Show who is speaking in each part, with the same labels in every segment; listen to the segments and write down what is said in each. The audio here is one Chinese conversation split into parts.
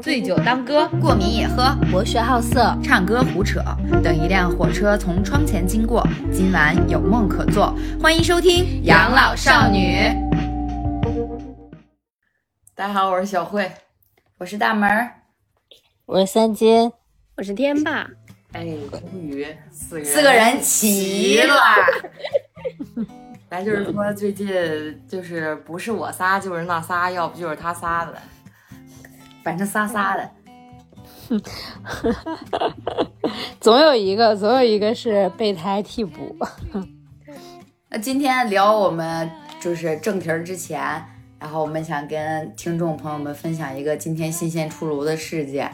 Speaker 1: 醉酒当歌，
Speaker 2: 过敏也喝，
Speaker 3: 博学好色，
Speaker 1: 唱歌胡扯。等一辆火车从窗前经过，今晚有梦可做。欢迎收听《养老少女》。大家好，我是小慧，我是大门儿，
Speaker 3: 我是三金，
Speaker 4: 我是天霸。
Speaker 1: 哎，终于四个
Speaker 2: 四个人齐了。
Speaker 1: 咱就是说，最近就是不是我仨就是那仨，要不就是他仨的，反正仨仨的。
Speaker 3: 总有一个，总有一个是备胎替补。
Speaker 1: 那今天聊我们就是正题儿之前，然后我们想跟听众朋友们分享一个今天新鲜出炉的事件，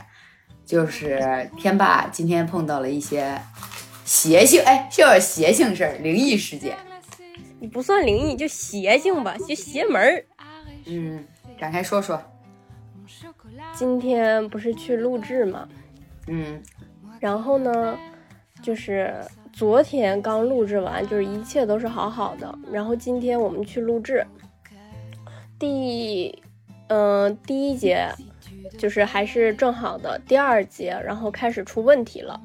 Speaker 1: 就是天霸今天碰到了一些邪性，哎，是有邪性事儿，灵异事件。
Speaker 4: 你不算灵异，就邪性吧，就邪门儿。
Speaker 1: 嗯，展开说说。
Speaker 4: 今天不是去录制吗？
Speaker 1: 嗯，
Speaker 4: 然后呢，就是昨天刚录制完，就是一切都是好好的。然后今天我们去录制，第，嗯、第一节就是还是正好的，第二节然后开始出问题了。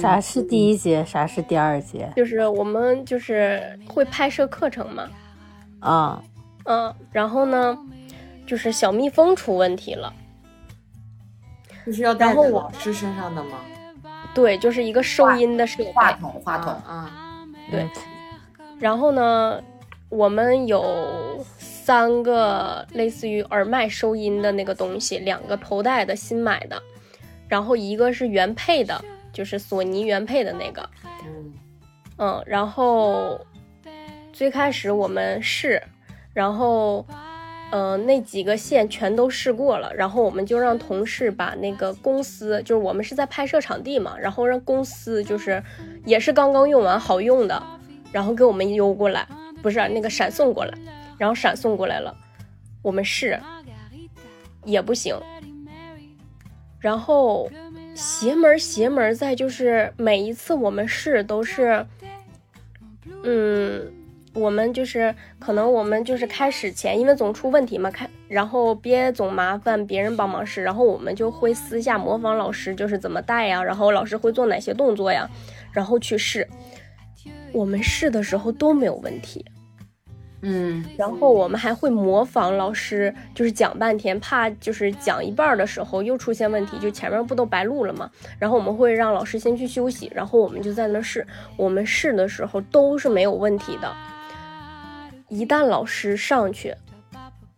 Speaker 3: 啥是第一节？啥是第二节？
Speaker 4: 就是我们就是会拍摄课程嘛，
Speaker 3: 啊，
Speaker 4: 嗯，然后呢，就是小蜜蜂出问题了。
Speaker 1: 这是要带在
Speaker 4: 然后我
Speaker 1: 老师身上的吗？
Speaker 4: 对，就是一个收音的设备。
Speaker 1: 话筒，话筒。
Speaker 3: 啊，
Speaker 4: 对，然后呢，我们有三个类似于耳麦收音的那个东西，两个头戴的新买的，然后一个是原配的，就是索尼原配的那个，
Speaker 1: 嗯
Speaker 4: 嗯，然后最开始我们试，然后。呃，那几个线全都试过了，然后我们就让同事把那个公司，就是我们是在拍摄场地嘛，然后让公司就是也是刚刚用完好用的，然后给我们邮过来，不是那个闪送过来，然后闪送过来了，我们试也不行，然后邪门邪门在就是每一次我们试都是，嗯。我们就是可能我们就是开始前，因为总出问题嘛，开然后别总麻烦别人帮忙试，然后我们就会私下模仿老师，就是怎么带呀，然后老师会做哪些动作呀，然后去试。我们试的时候都没有问题，
Speaker 1: 嗯
Speaker 4: 然后我们还会模仿老师，就是讲半天，怕就是讲一半的时候又出现问题，就前面不都白录了吗？然后我们会让老师先去休息，然后我们就在那试。我们试的时候都是没有问题的。一旦老师上去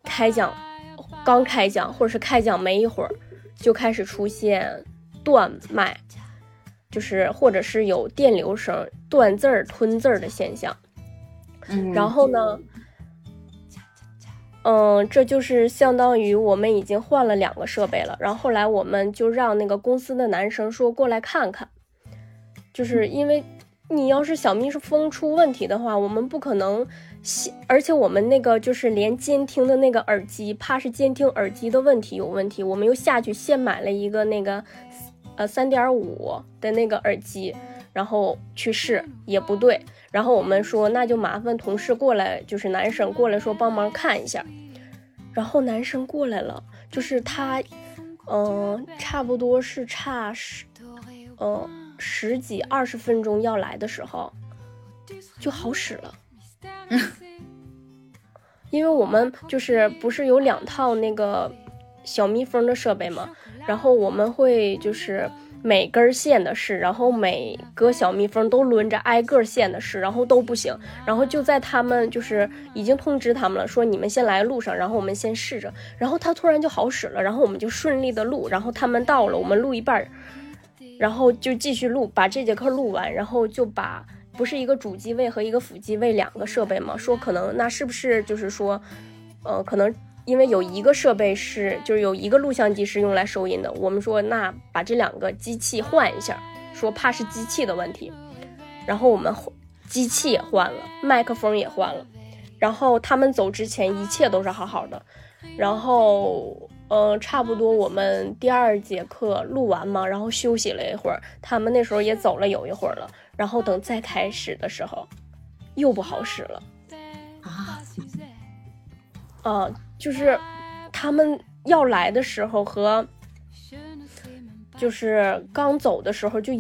Speaker 4: 开讲，刚开讲或者是开讲没一会儿，就开始出现断麦，就是或者是有电流声、断字儿、吞字儿的现象。
Speaker 1: 嗯，
Speaker 4: 然后呢，嗯，这就是相当于我们已经换了两个设备了。然后后来我们就让那个公司的男生说过来看看，就是因为你要是小蜜蜂出问题的话，我们不可能。而且我们那个就是连监听的那个耳机，怕是监听耳机的问题有问题，我们又下去现买了一个那个，呃，三点五的那个耳机，然后去试也不对，然后我们说那就麻烦同事过来，就是男生过来说帮忙看一下，然后男生过来了，就是他，嗯、差不多是差十，呃，十几二十分钟要来的时候，就好使了。因为我们就是不是有两套那个小蜜蜂的设备嘛，然后我们会就是每根线的试，然后每个小蜜蜂都轮着挨个线的试，然后都不行，然后就在他们就是已经通知他们了，说你们先来路上，然后我们先试着，然后他突然就好使了，然后我们就顺利的录，然后他们到了，我们录一半，然后就继续录，把这节课录完，然后就把。不是一个主机位和一个辅机位两个设备吗？说可能那是不是就是说，呃，可能因为有一个设备是就是有一个录像机是用来收音的，我们说那把这两个机器换一下，说怕是机器的问题，然后我们机器也换了，麦克风也换了，然后他们走之前一切都是好好的，然后呃，差不多我们第二节课录完嘛，然后休息了一会儿，他们那时候也走了有一会儿了。然后等再开始的时候，又不好使了
Speaker 1: 啊！
Speaker 4: 啊，就是他们要来的时候和就是刚走的时候就，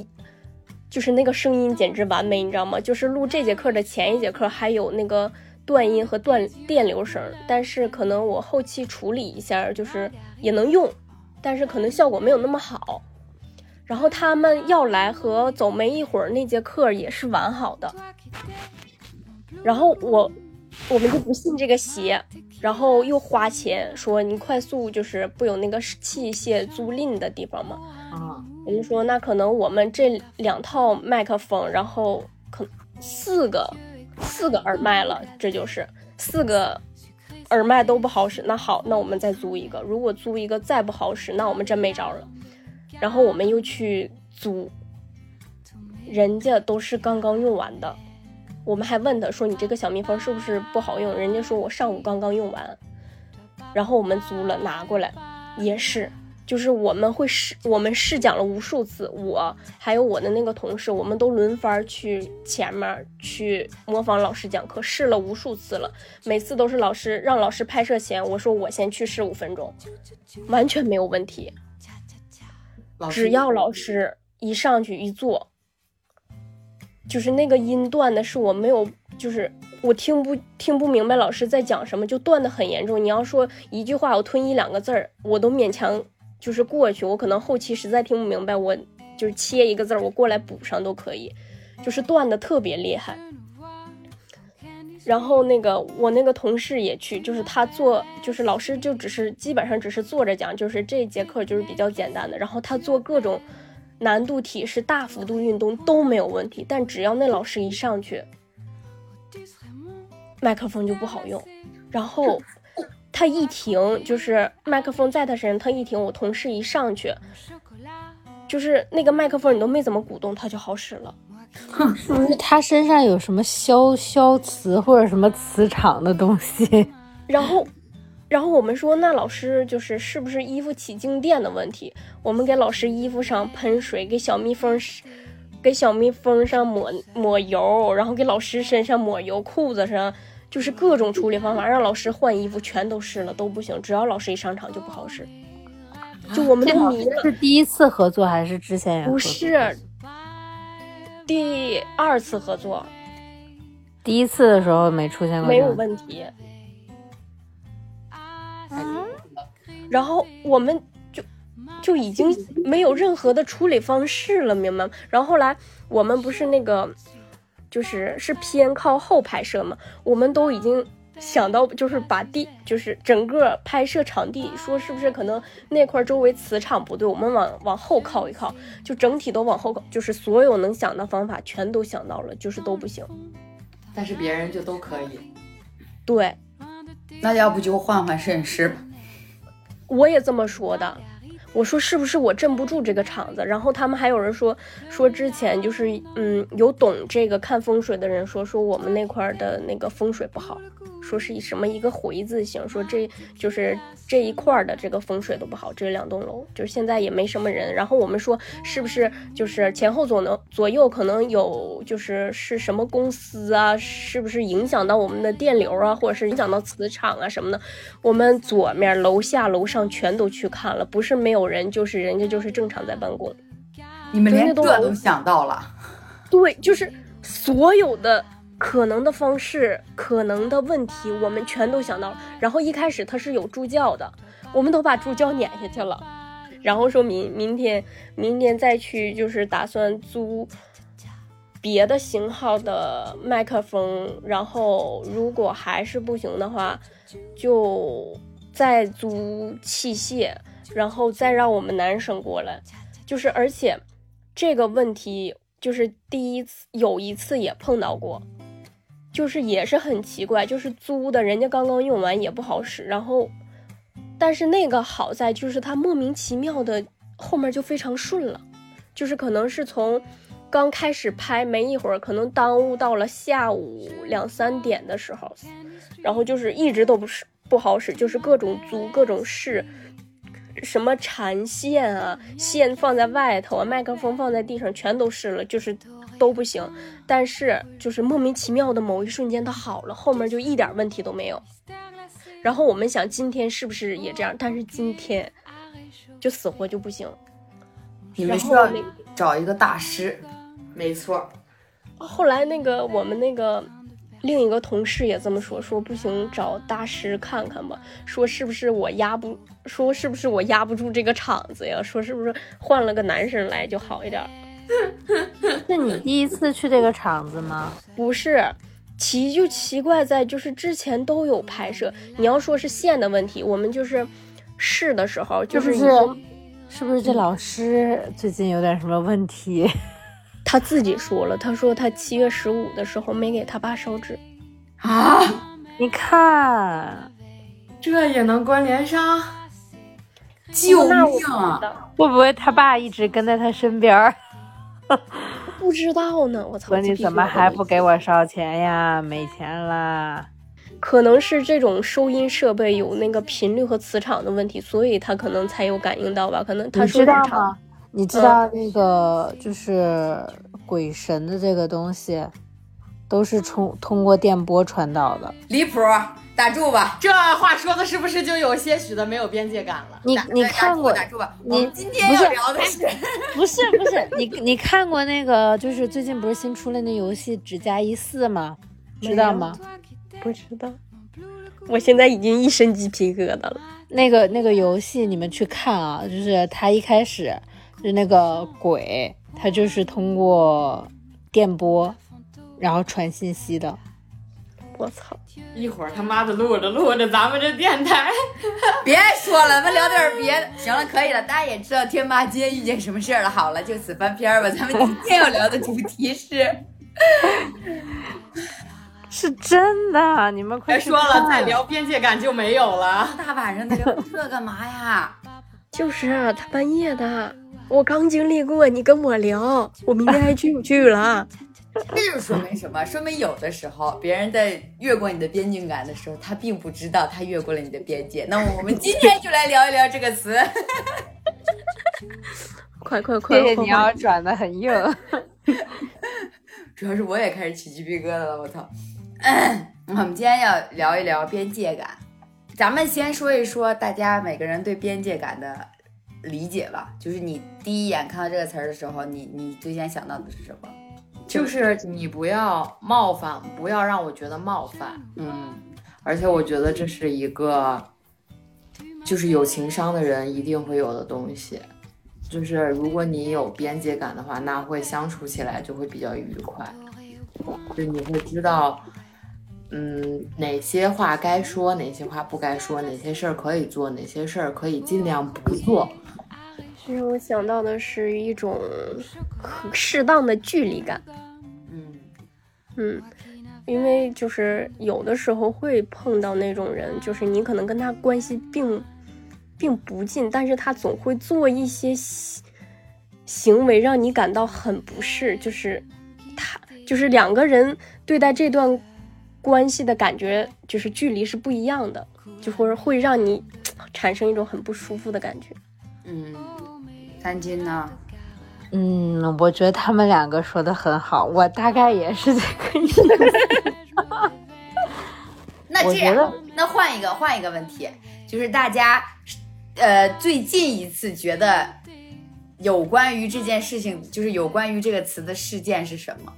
Speaker 4: 就是那个声音简直完美，你知道吗？就是录这节课的前一节课还有那个断音和断电流声，但是可能我后期处理一下，就是也能用，但是可能效果没有那么好。然后他们要来和走没一会儿那节课也是完好的，然后我我们就不信这个邪。然后又花钱说你快速就是不有那个器械租赁的地方吗？
Speaker 1: 啊，
Speaker 4: 我们说那可能我们这两套麦克风，然后可四个四个耳麦了，这就是四个耳麦都不好使。那好，那我们再租一个。如果租一个再不好使，那我们真没招了。然后我们又去租，人家都是刚刚用完的。我们还问他说：“你这个小蜜蜂是不是不好用？”人家说：“我上午刚刚用完。”然后我们租了拿过来，也是，就是我们会试，我们试讲了无数次，我还有我的那个同事，我们都轮番去前面去模仿老师讲课，试了无数次了，每次都是老师让老师拍摄前，我说我先去试五分钟，完全没有问题，只要老师一上去一做。就是那个音断的，是我没有，就是我听不听不明白老师在讲什么，就断的很严重。你要说一句话我吞一两个字儿，我都勉强就是过去。我可能后期实在听不明白，我就是切一个字儿，我过来补上都可以。就是断的特别厉害。然后那个我那个同事也去，就是他做，就是老师就只是基本上只是坐着讲，就是这节课就是比较简单的。然后他做各种。难度题是大幅度运动都没有问题，但只要那老师一上去，麦克风就不好用。然后他一停，就是麦克风在他身上，他一停，我同事一上去，就是那个麦克风你都没怎么鼓动，他就好使了。
Speaker 3: 是不是他身上有什么消消磁或者什么磁场的东西？
Speaker 4: 然后。然后我们说，那老师就是是不是衣服起静电的问题？我们给老师衣服上喷水，给小蜜蜂，给小蜜蜂上抹抹油，然后给老师身上抹油，裤子上就是各种处理方法，让老师换衣服全都试了都不行，只要老师一上场就不好使。就我们都迷了。
Speaker 3: 是第一次合作还是之前？
Speaker 4: 不是，第二次合作。
Speaker 3: 第一次的时候没出现过，
Speaker 4: 没有问题。然后我们就就已经没有任何的处理方式了，明白吗？然后后来我们不是那个，就是是偏靠后拍摄嘛，我们都已经想到，就是把地，就是整个拍摄场地，说是不是可能那块周围磁场不对，我们往往后靠一靠，就整体都往后靠，就是所有能想的方法全都想到了，就是都不行。
Speaker 1: 但是别人就都可以。
Speaker 4: 对。
Speaker 1: 那要不就换换摄影师吧。
Speaker 4: 我也这么说的，我说是不是我镇不住这个场子？然后他们还有人说说之前就是嗯有懂这个看风水的人说说我们那块的那个风水不好。说是以什么一个回字形，说这就是这一块的这个风水都不好，这两栋楼就是现在也没什么人。然后我们说是不是就是前后左能左右可能有就是是什么公司啊？是不是影响到我们的电流啊，或者是影响到磁场啊什么的？我们左面楼下楼上全都去看了，不是没有人，就是人家就是正常在办公。
Speaker 1: 你们连这都想到了？
Speaker 4: 对，就是所有的。可能的方式，可能的问题，我们全都想到了。然后一开始他是有助教的，我们都把助教撵下去了。然后说明明天，明天再去，就是打算租别的型号的麦克风。然后如果还是不行的话，就再租器械，然后再让我们男生过来。就是而且这个问题，就是第一次有一次也碰到过。就是也是很奇怪，就是租的，人家刚刚用完也不好使，然后，但是那个好在就是它莫名其妙的后面就非常顺了，就是可能是从刚开始拍没一会儿，可能耽误到了下午两三点的时候，然后就是一直都不是不好使，就是各种租各种试，什么缠线啊，线放在外头啊，麦克风放在地上，全都试了，就是。都不行，但是就是莫名其妙的某一瞬间它好了，后面就一点问题都没有。然后我们想今天是不是也这样？但是今天就死活就不行。
Speaker 1: 你们需要找一个大师。
Speaker 2: 没错，
Speaker 4: 后来那个我们那个另一个同事也这么说，说不行，找大师看看吧。说是不是我压不，说是不是我压不住这个场子呀？说是不是换了个男生来就好一点？
Speaker 3: 是你第一次去这个厂子吗？
Speaker 4: 不是，奇就奇怪在就是之前都有拍摄。你要说是线的问题，我们就是试的时候就是已
Speaker 3: 是不是
Speaker 4: 经？
Speaker 3: 是不是这老师最近有点什么问题？
Speaker 4: 他自己说了，他说他七月十五的时候没给他爸烧纸。
Speaker 1: 啊，
Speaker 3: 你看，
Speaker 2: 这也能关联上？
Speaker 1: 救
Speaker 4: 那我
Speaker 1: 命啊！
Speaker 3: 会不会他爸一直跟在他身边儿？
Speaker 4: 不知道呢，我操！
Speaker 3: 说你怎么还不给我烧钱呀？没钱啦！
Speaker 4: 可能是这种收音设备有那个频率和磁场的问题，所以他可能才有感应到吧？可能他
Speaker 3: 你知道
Speaker 4: 说日常
Speaker 3: 吗？你知道那个就是鬼神的这个东西，都是通通过电波传导的。
Speaker 1: 离谱，打住吧。
Speaker 2: 这话说的是不是就有些许的没有边界感了？
Speaker 3: 你你看过
Speaker 1: 打住吧。
Speaker 3: 你
Speaker 1: 我们今天要聊的是，
Speaker 3: 不是不是你你看过那个就是最近不是新出了那游戏《只加一四》吗？知道吗？
Speaker 4: 不知道。我现在已经一身鸡皮疙瘩了。
Speaker 3: 那个那个游戏你们去看啊，就是他一开始就那个鬼，他就是通过电波然后传信息的。
Speaker 4: 我操！
Speaker 2: 一会儿他妈的录着录着，咱们这电台
Speaker 1: 别说了，咱们聊点别的。行了，可以了，大家也知道天霸今天遇见什么事儿了。好了，就此翻篇儿吧。咱们今天要聊的主题是，
Speaker 3: 是真的，你们快
Speaker 2: 别说了，再聊边界感就没有了。
Speaker 1: 大晚上的聊这干嘛呀？
Speaker 4: 就是啊，他半夜的，我刚经历过，你跟我聊，我明天还去不去了？
Speaker 1: 这就说明什么？说明有的时候别人在越过你的边境感的时候，他并不知道他越过了你的边界。那么我们今天就来聊一聊这个词。
Speaker 4: 快 快快！
Speaker 3: 谢谢你要转的很硬。
Speaker 1: 主要是我也开始起鸡皮疙瘩了，我操！我们今天要聊一聊边界感，咱们先说一说大家每个人对边界感的理解吧。就是你第一眼看到这个词儿的时候，你你最先想到的是什么？
Speaker 2: 就是你不要冒犯，不要让我觉得冒犯。
Speaker 1: 嗯，
Speaker 2: 而且我觉得这是一个，就是有情商的人一定会有的东西。就是如果你有边界感的话，那会相处起来就会比较愉快。就你会知道，嗯，哪些话该说，哪些话不该说，哪些事儿可以做，哪些事儿可以尽量不做。
Speaker 4: 这让我想到的是一种可适当的距离感。
Speaker 1: 嗯，
Speaker 4: 嗯，因为就是有的时候会碰到那种人，就是你可能跟他关系并并不近，但是他总会做一些行行为让你感到很不适，就是他就是两个人对待这段关系的感觉，就是距离是不一样的，就会会让你产生一种很不舒服的感觉。
Speaker 1: 嗯，三金呢？
Speaker 3: 嗯，我觉得他们两个说的很好，我大概也是这个意思。
Speaker 1: 那这样那换一个换一个问题，就是大家，呃，最近一次觉得有关于这件事情，就是有关于这个词的事件是什么？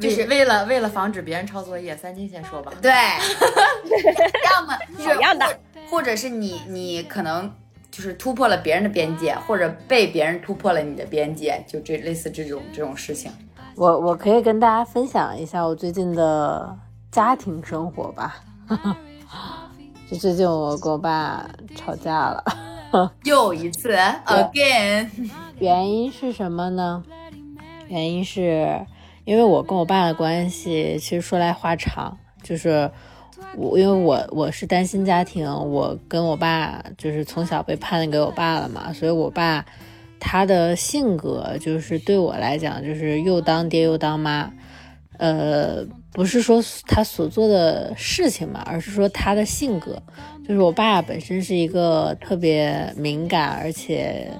Speaker 2: 就是为了为了防止别人抄作业，三金先说吧。
Speaker 1: 对，要么就是
Speaker 4: 样的
Speaker 1: 或或者是你你可能就是突破了别人的边界，或者被别人突破了你的边界，就这类似这种这种事情。
Speaker 3: 我我可以跟大家分享一下我最近的家庭生活吧。就最近我跟我爸吵架了，
Speaker 1: 又一次，again，
Speaker 3: 原因是什么呢？原因是因为我跟我爸的关系，其实说来话长，就是我因为我我是单亲家庭，我跟我爸就是从小被判给我爸了嘛，所以我爸他的性格就是对我来讲就是又当爹又当妈，呃，不是说他所做的事情嘛，而是说他的性格，就是我爸本身是一个特别敏感而且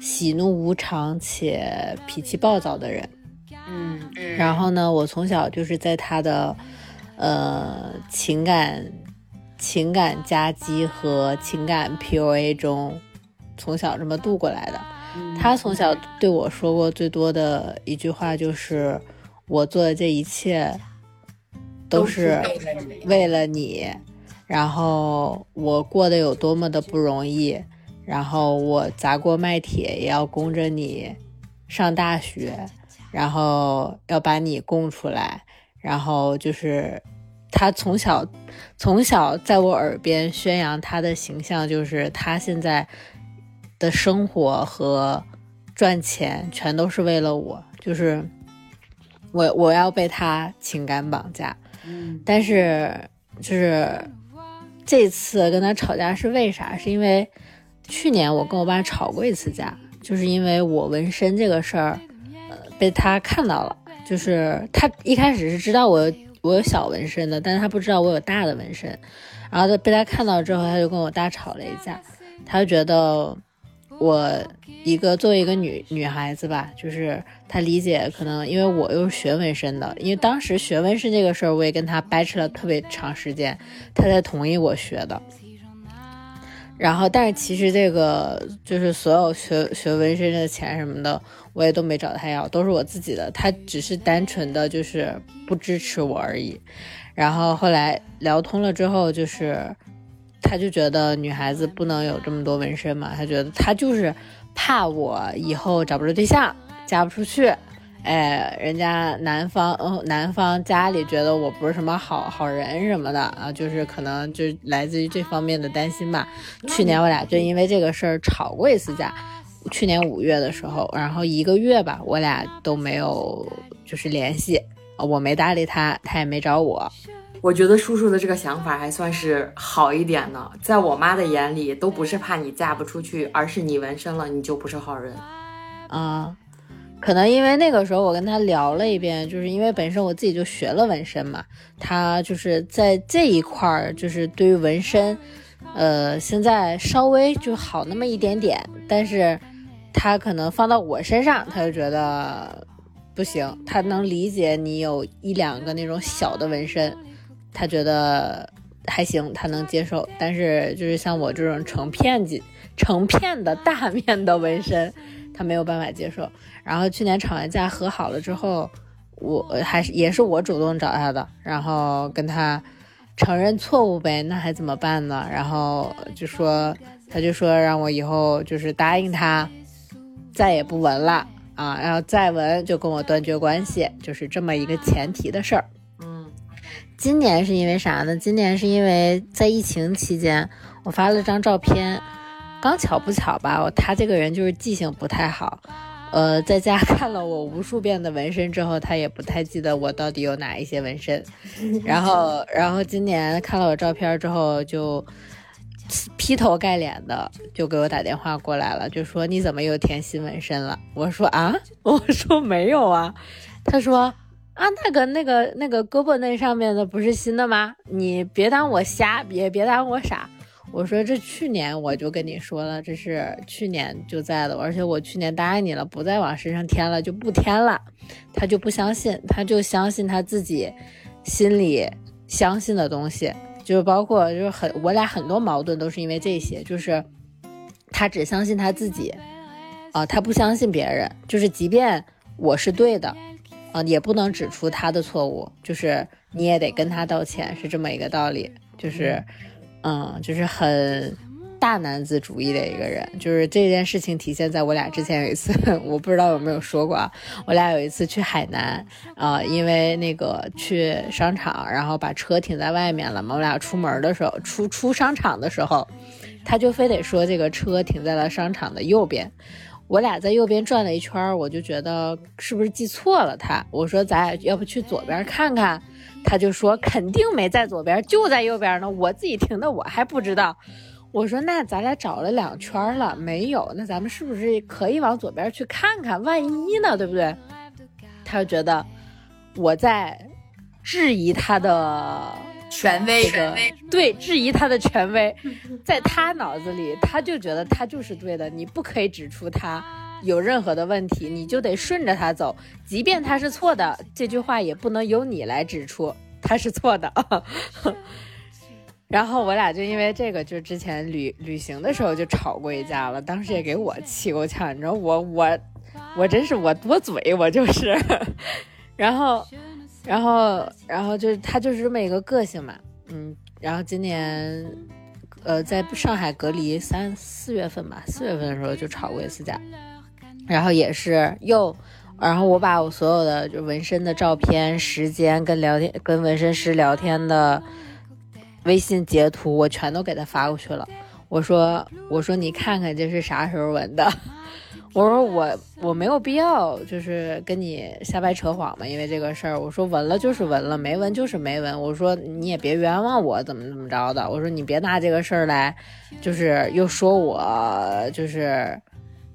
Speaker 3: 喜怒无常且脾气暴躁的人。
Speaker 1: 嗯
Speaker 3: 然后呢，我从小就是在他的呃情感情感夹击和情感 PUA 中从小这么度过来的。他从小对我说过最多的一句话就是：“我做的这一切都是为了你，然后我过得有多么的不容易，然后我砸锅卖铁也要供着你上大学，然后要把你供出来，然后就是他从小从小在我耳边宣扬他的形象，就是他现在的生活和赚钱全都是为了我，就是我我要被他情感绑架。
Speaker 1: 嗯
Speaker 3: 但是就是这次跟他吵架是为啥？是因为去年我跟我爸吵过一次架，就是因为我纹身这个事儿，呃，被他看到了。就是他一开始是知道我我有小纹身的，但是他不知道我有大的纹身。然后他被他看到之后，他就跟我大吵了一架。他就觉得我一个作为一个女女孩子吧，就是他理解可能因为我又是学纹身的，因为当时学纹身这个事儿，我也跟他掰扯了特别长时间，他才同意我学的。然后，但是其实这个就是所有学学纹身的钱什么的，我也都没找他要，都是我自己的。他只是单纯的就是不支持我而已。然后后来聊通了之后，就是他就觉得女孩子不能有这么多纹身嘛，他觉得他就是怕我以后找不着对象，嫁不出去。哎，人家男方，嗯，男方家里觉得我不是什么好好人什么的啊，就是可能就来自于这方面的担心吧。去年我俩就因为这个事儿吵过一次架，去年五月的时候，然后一个月吧，我俩都没有就是联系，啊我没搭理他，他也没找我。
Speaker 2: 我觉得叔叔的这个想法还算是好一点呢，在我妈的眼里，都不是怕你嫁不出去，而是你纹身了，你就不是好人。
Speaker 3: 啊，可能因为那个时候我跟他聊了一遍，就是因为本身我自己就学了纹身嘛，他就是在这一块儿，就是对于纹身，呃，现在稍微就好那么一点点，但是他可能放到我身上，他就觉得不行，他能理解你有一两个那种小的纹身，他觉得还行，他能接受，但是就是像我这种成片几成片的大面的纹身。他没有办法接受，然后去年吵完架和好了之后，我还是也是我主动找他的，然后跟他承认错误呗，那还怎么办呢？然后就说他就说让我以后就是答应他，再也不纹了啊，然后再纹就跟我断绝关系，就是这么一个前提的事儿。
Speaker 2: 嗯，
Speaker 3: 今年是因为啥呢？今年是因为在疫情期间，我发了张照片。刚巧不巧吧，他这个人就是记性不太好，呃，在家看了我无数遍的纹身之后，他也不太记得我到底有哪一些纹身。然后，然后今年看了我照片之后，就劈头盖脸的就给我打电话过来了，就说你怎么又添新纹身了？我说啊，我说没有啊。他说啊，那个那个那个胳膊那上面的不是新的吗？你别当我瞎，别别当我傻。我说这去年我就跟你说了，这是去年就在的，而且我去年答应你了，不再往身上添了，就不添了。他就不相信，他就相信他自己心里相信的东西，就是包括就是很我俩很多矛盾都是因为这些，就是他只相信他自己，啊、他不相信别人，就是即便我是对的，啊、也不能指出他的错误，就是你也得跟他道歉，是这么一个道理，就是。嗯，就是很大男子主义的一个人，就是这件事情体现在我俩之前有一次，我不知道有没有说过啊，我俩有一次去海南啊、因为那个去商场，然后把车停在外面了嘛，我俩出门的时候，出出商场的时候，他就非得说这个车停在了商场的右边。我俩在右边转了一圈，我就觉得是不是记错了他？我说咱俩要不去左边看看？他就说肯定没在左边，就在右边呢。我自己停的，我还不知道。我说那咱俩找了两圈了，没有，那咱们是不是可以往左边去看看？万一呢，对不对？他就觉得我在质疑他的
Speaker 1: 权威，
Speaker 3: 这个对，质疑他的权威，在他脑子里，他就觉得他就是对的，你不可以指出他有任何的问题，你就得顺着他走，即便他是错的，这句话也不能由你来指出他是错的。然后我俩就因为这个，就之前旅旅行的时候就吵过一架了，当时也给我气够呛，你知道我我我真是我多嘴，我就是，然后然后然后就是他就是这么一个个性嘛，嗯，然后今年呃在上海隔离三四月份吧，四月份的时候就吵过一次架，然后也是又。然后我把我所有的就纹身的照片、时间跟聊天、跟纹身师聊天的微信截图，我全都给他发过去了。我说：“我说你看看这是啥时候纹的？我说我我没有必要就是跟你瞎掰扯谎嘛，因为这个事儿。我说纹了就是纹了，没纹就是没纹。我说你也别冤枉我怎么怎么着的。我说你别拿这个事儿来，就是又说我就是。”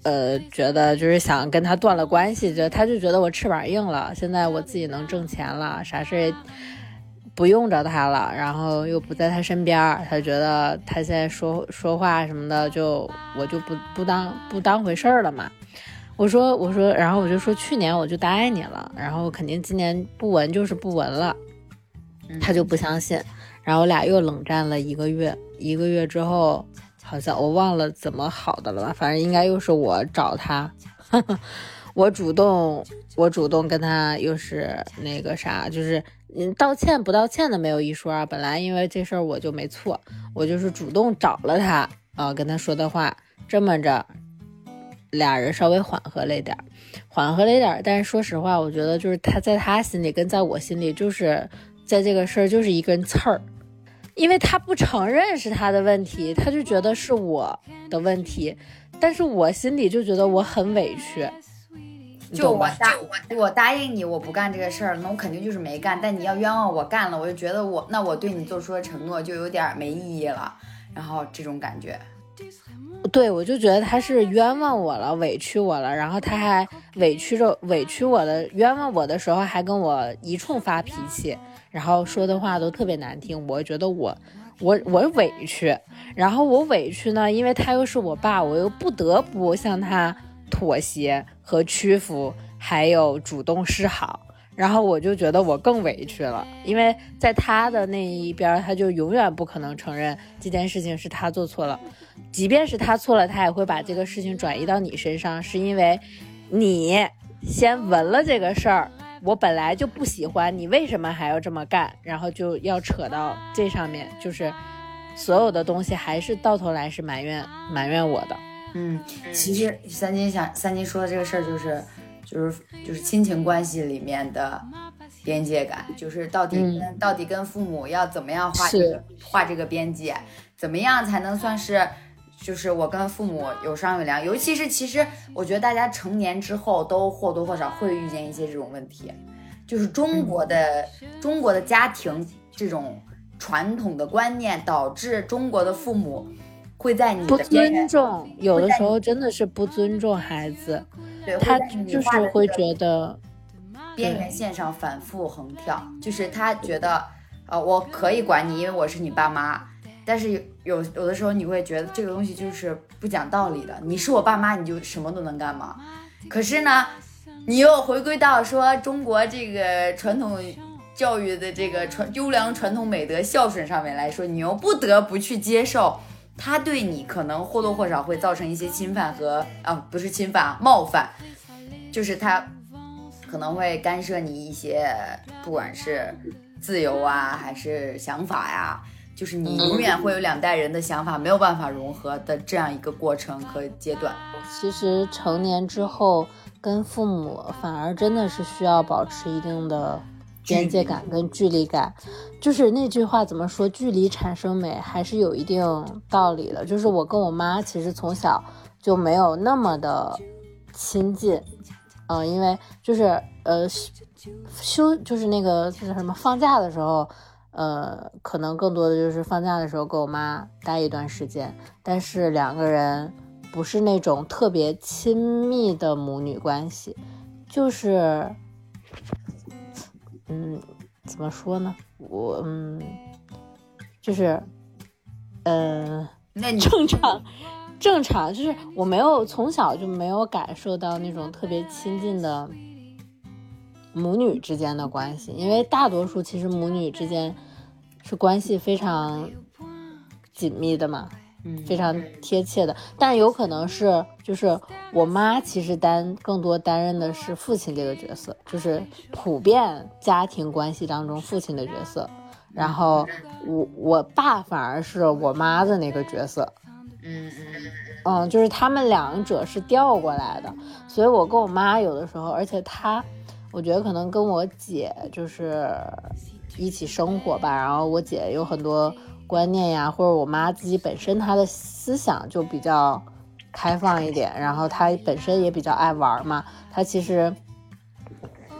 Speaker 3: 呃，觉得就是想跟他断了关系，就他就觉得我翅膀硬了，现在我自己能挣钱了，啥事也不用着他了，然后又不在他身边，他觉得他现在说说话什么的，就我就不不当不当回事儿了嘛。我说我说，然后我就说去年我就答应你了，然后肯定今年不闻就是不闻了，他就不相信，然后我俩又冷战了一个月，一个月之后。好像我忘了怎么好的了吧，反正应该又是我找他，我主动，我主动跟他又是那个啥，就是嗯道歉不道歉的没有一说啊。本来因为这事儿我就没错，我就是主动找了他啊，跟他说的话，这么着，俩人稍微缓和了一点，缓和了一点。但是说实话，我觉得就是他在他心里跟在我心里，就是在这个事儿就是一根刺儿。因为他不承认是他的问题，他就觉得是我的问题，但是我心里就觉得我很委屈。
Speaker 1: 就我答我答应你，我不干这个事儿，那我肯定就是没干。但你要冤枉我干了，我就觉得我那我对你做出的承诺就有点没意义了。然后这种感觉，
Speaker 3: 对我就觉得他是冤枉我了，委屈我了，然后他还委屈着委屈我的冤枉我的时候还跟我一冲发脾气。然后说的话都特别难听，我觉得我，我我委屈，然后我委屈呢，因为他又是我爸，我又不得不向他妥协和屈服，还有主动示好，然后我就觉得我更委屈了，因为在他的那一边，他就永远不可能承认这件事情是他做错了，即便是他错了，他也会把这个事情转移到你身上，是因为你先闻了这个事儿。我本来就不喜欢你，为什么还要这么干？然后就要扯到这上面，就是所有的东西还是到头来是埋怨埋怨我的。
Speaker 1: 嗯，其实三金想三金说的这个事儿，就是就是就是亲情关系里面的边界感，就是到底跟、
Speaker 3: 嗯。
Speaker 1: 到底跟父母要怎么样画这个画这个边界，怎么样才能算是？就是我跟父母有商有量，尤其是其实我觉得大家成年之后都或多或少会遇见一些这种问题，就是中国的、中国的家庭这种传统的观念，导致中国的父母会在你
Speaker 3: 不尊重，有的时候真的是不尊重孩子，
Speaker 1: 对，
Speaker 3: 他
Speaker 1: 会
Speaker 3: 就是会觉得，
Speaker 1: 边缘线上反复横跳，就是他觉得，呃，我可以管你，因为我是你爸妈。但是有有有的时候你会觉得这个东西就是不讲道理的，你是我爸妈，你就什么都能干吗？可是呢，你又回归到说中国这个传统教育的这个传优良传统美德孝顺上面来说，你又不得不去接受他对你可能或多或少会造成一些侵犯和啊不是侵犯啊冒犯，就是他可能会干涉你一些不管是自由啊还是想法呀。就是你永远会有两代人的想法没有办法融合的这样一个过程和阶段。
Speaker 3: 其实成年之后跟父母反而真的是需要保持一定的边界感跟距离感。就是那句话怎么说？距离产生美，还是有一定道理的。就是我跟我妈其实从小就没有那么的亲近，嗯、因为就是呃休就是那个就是什么放假的时候。呃，可能更多的就是放假的时候跟我妈待一段时间，但是两个人不是那种特别亲密的母女关系，就是，嗯，怎么说呢？我嗯，就是，嗯、
Speaker 1: 那
Speaker 3: 正常，正常，就是我没有从小就没有感受到那种特别亲近的母女之间的关系，因为大多数其实母女之间是关系非常紧密的嘛，
Speaker 1: 嗯
Speaker 3: 非常贴切的。但有可能是，就是我妈其实担更多担任的是父亲这个角色，就是普遍家庭关系当中父亲的角色。然后我我爸反而是我妈的那个角色，
Speaker 1: 嗯嗯
Speaker 3: 嗯，就是他们两者是调过来的，所以我跟我妈有的时候，而且她，我觉得可能跟我姐就是一起生活吧，然后我姐有很多观念呀，或者我妈自己本身她的思想就比较开放一点，然后她本身也比较爱玩嘛，她其实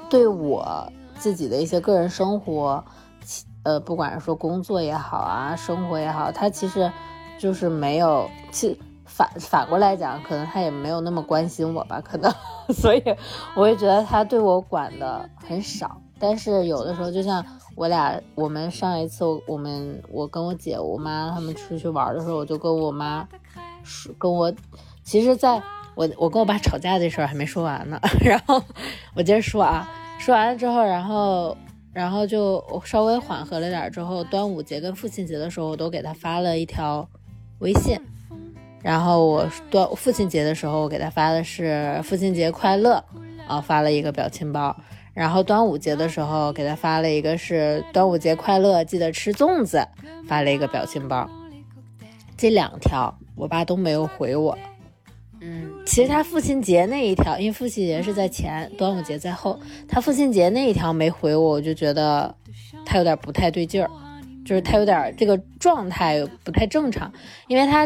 Speaker 3: 对我自己的一些个人生活，呃，不管是说工作也好啊，生活也好，她其实就是没有，其反反过来讲，可能她也没有那么关心我吧，可能，所以我也觉得她对我管的很少。但是有的时候，就像我俩，我们上一次我们我跟我姐、我妈他们出去玩的时候，我就跟我妈说，跟我，其实在我我跟我爸吵架这事儿还没说完呢，然后我接着说啊，说完了之后，然后然后就稍微缓和了点之后，端午节跟父亲节的时候，我都给他发了一条微信。然后我端父亲节的时候，我给他发的是父亲节快乐啊，发了一个表情包。然后端午节的时候给他发了一个是端午节快乐，记得吃粽子，发了一个表情包。这两条我爸都没有回我。
Speaker 1: 嗯
Speaker 3: 其实他父亲节那一条，因为父亲节是在前，端午节在后，他父亲节那一条没回我，我就觉得他有点不太对劲儿，就是他有点这个状态不太正常，因为他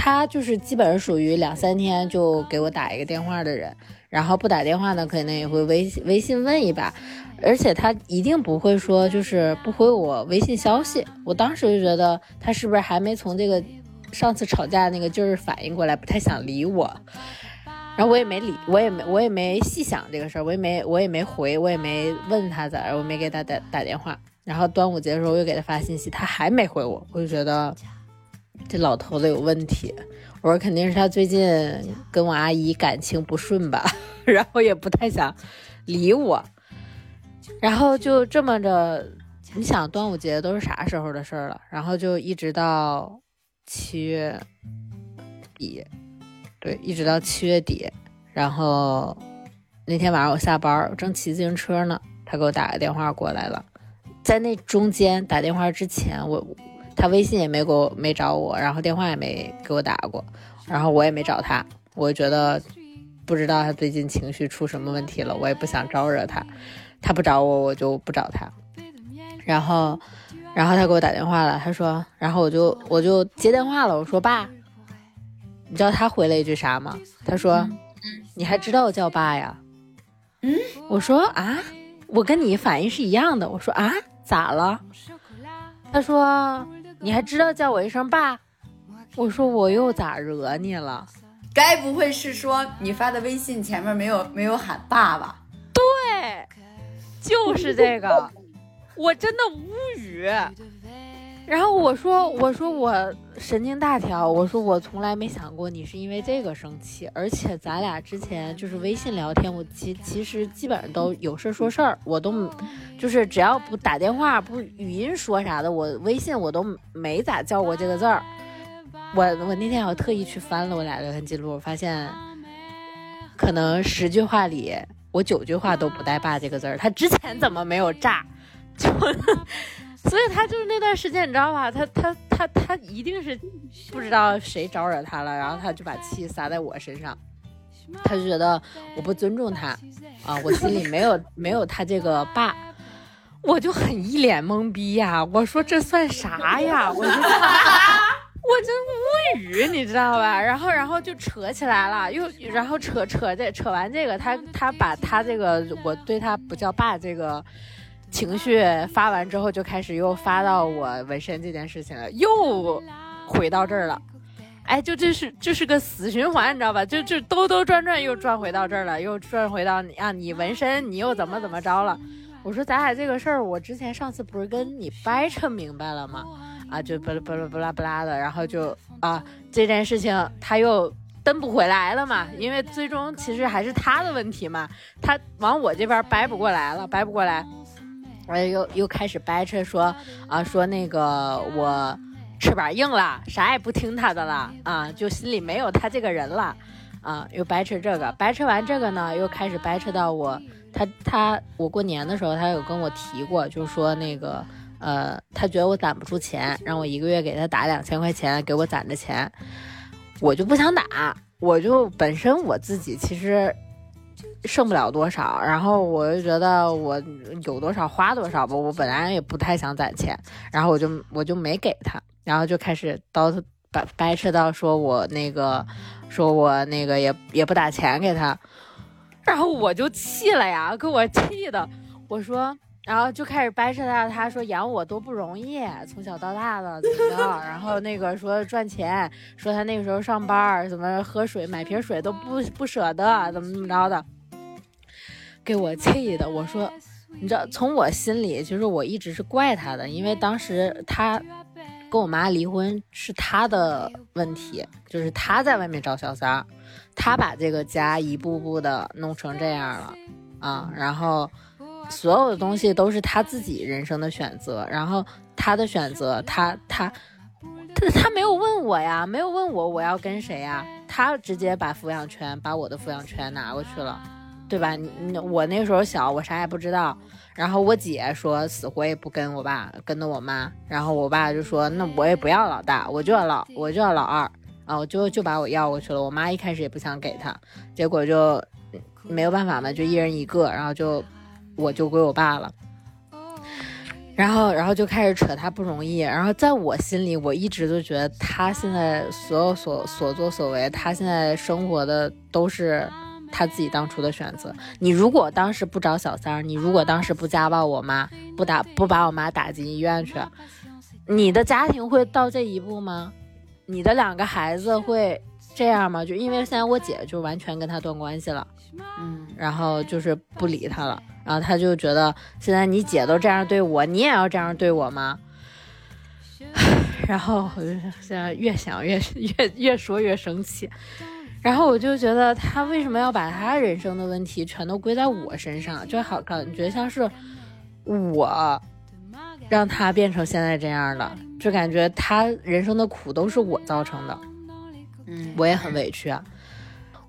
Speaker 3: 他就是基本上属于两三天就给我打一个电话的人，然后不打电话呢，可能也会微信微信问一把，而且他一定不会说就是不回我微信消息，我当时就觉得他是不是还没从这个上次吵架那个劲儿反应过来，不太想理我。然后我也没理，我也没，我也没细想这个事儿，我也没，我也没回，我也没问他咋，我没给他打打电话。然后端午节的时候我又给他发信息，他还没回我，我就觉得这老头子有问题。我说肯定是他最近跟我阿姨感情不顺吧，然后也不太想理我。然后就这么着，你想端午节都是啥时候的事儿了？然后就一直到七月底，对，一直到七月底。然后那天晚上我下班，我正骑自行车呢，他给我打个电话过来了。在那中间打电话之前，我他微信也没给我没找我，然后电话也没给我打过，然后我也没找他。我觉得不知道他最近情绪出什么问题了，我也不想招惹他。他不找我，我就不找他。然后，然后他给我打电话了，他说，然后我就我就接电话了，我说爸，你知道他回了一句啥吗？他说，你还知道我叫爸呀？
Speaker 1: 嗯，
Speaker 3: 我说啊，我跟你反应是一样的。我说啊，咋了？他说你还知道叫我一声爸？我说我又咋惹你了？
Speaker 1: 该不会是说你发的微信前面没有没有喊爸吧？
Speaker 3: 对，就是这个，我真的无语。然后我说，我说我神经大条，我说我从来没想过你是因为这个生气，而且咱俩之前就是微信聊天，我其其实基本上都有事说事儿，我都就是只要不打电话不语音说啥的，我微信我都没咋叫过这个字儿。我我那天我特意去翻了我俩聊天记录，我发现可能十句话里我九句话都不带“爸”这个字儿，他之前怎么没有炸？就所以他就是那段时间，你知道吧？他他他他一定是不知道谁招惹他了，然后他就把气撒在我身上，他就觉得我不尊重他啊，我心里没有没有他这个爸，我就很一脸懵逼呀、我说这算啥呀？我就我真无语，你知道吧？然后，然后就扯起来了，又然后扯扯这扯完这个，他他把他这个我对他不叫爸这个情绪发完之后，就开始又发到我纹身这件事情了，又回到这儿了。哎，就这是这是个死循环，你知道吧？就就兜兜转转又转回到这儿了，又转回到你啊，你纹身，你又怎么怎么着了？我说咱俩这个事儿，我之前上次不是跟你掰扯明白了吗？啊，就巴拉巴拉巴拉巴拉的，然后就啊这件事情他又蹬不回来了嘛，因为最终其实还是他的问题嘛，他往我这边掰不过来了，掰不过来，我又又开始掰扯说啊说那个我翅膀硬了，啥也不听他的了啊，就心里没有他这个人了啊，又掰扯这个，掰扯完这个呢，又开始掰扯到我，他他我过年的时候，他有跟我提过，就说那个呃，他觉得我攒不出钱，让我一个月给他打两千块钱，给我攒着钱，我就不想打，我就本身我自己其实。剩不了多少，然后我就觉得我有多少花多少吧。我本来也不太想攒钱，然后我就我就没给他，然后就开始叨掰掰扯到说我那个，说我那个也也不打钱给他，然后我就气了呀，给我气的。我说，然后就开始掰扯他，他说养我多不容易，从小到大的怎么着，然后那个说赚钱，说他那个时候上班怎么喝水买瓶水都不不舍得，怎么怎么着的。给我气的，我说，你知道，从我心里，其实我一直是怪他的，因为当时他跟我妈离婚是他的问题，就是他在外面找小三儿，他把这个家一步步的弄成这样了啊，然后所有的东西都是他自己人生的选择，然后他的选择，他他他他没有问我呀，没有问我我要跟谁呀，他直接把抚养权，把我的抚养权拿过去了。对吧？我那时候小，我啥也不知道。然后我姐说死活也不跟我爸，跟着我妈。然后我爸就说那我也不要老大，我就要老，我就要老二啊！我就就把我要过去了。我妈一开始也不想给他，结果就没有办法嘛，就一人一个，然后就我就归我爸了。然后然后就开始扯他不容易。然后在我心里，我一直都觉得他现在所有所所作所为，他现在生活的都是。他自己当初的选择。你如果当时不找小三儿，你如果当时不家暴我妈，不打不把我妈打进医院去，你的家庭会到这一步吗？你的两个孩子会这样吗？就因为现在我姐就完全跟他断关系了，嗯，然后就是不理他了，然后他就觉得现在你姐都这样对我，你也要这样对我吗？然后我就现在越想越 越越说越生气。然后我就觉得他为什么要把他人生的问题全都归在我身上？就好感觉像是我让他变成现在这样的，就感觉他人生的苦都是我造成的。嗯，我也很委屈啊。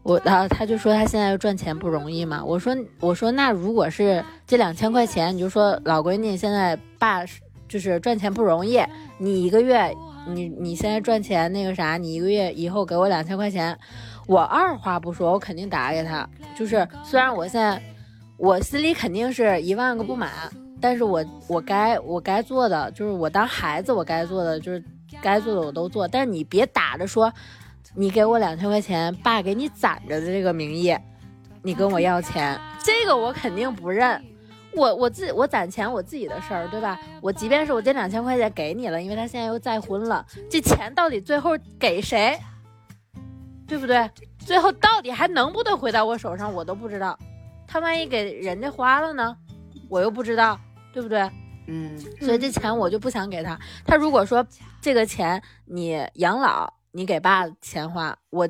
Speaker 3: 我然后他就说他现在赚钱不容易嘛。我说我说那如果是这两千块钱，你就说老闺女现在爸就是赚钱不容易，你一个月你你现在赚钱那个啥，你一个月以后给我两千块钱。我二话不说，我肯定打给他。就是虽然我现在我心里肯定是一万个不满，但是我我该我该做的就是我当孩子我该做的就是该做的我都做。但是你别打着说你给我两千块钱，爸给你攒着的这个名义，你跟我要钱，这个我肯定不认。我我自我攒钱我自己的事儿，对吧？我即便是我这两千块钱给你了，因为他现在又再婚了，这钱到底最后给谁？对不对？最后到底还能不能回到我手上，我都不知道。他万一给人家花了呢，我又不知道，对不对？
Speaker 1: 嗯。
Speaker 3: 所以这钱我就不想给他。他如果说这个钱你养老，你给爸钱花，我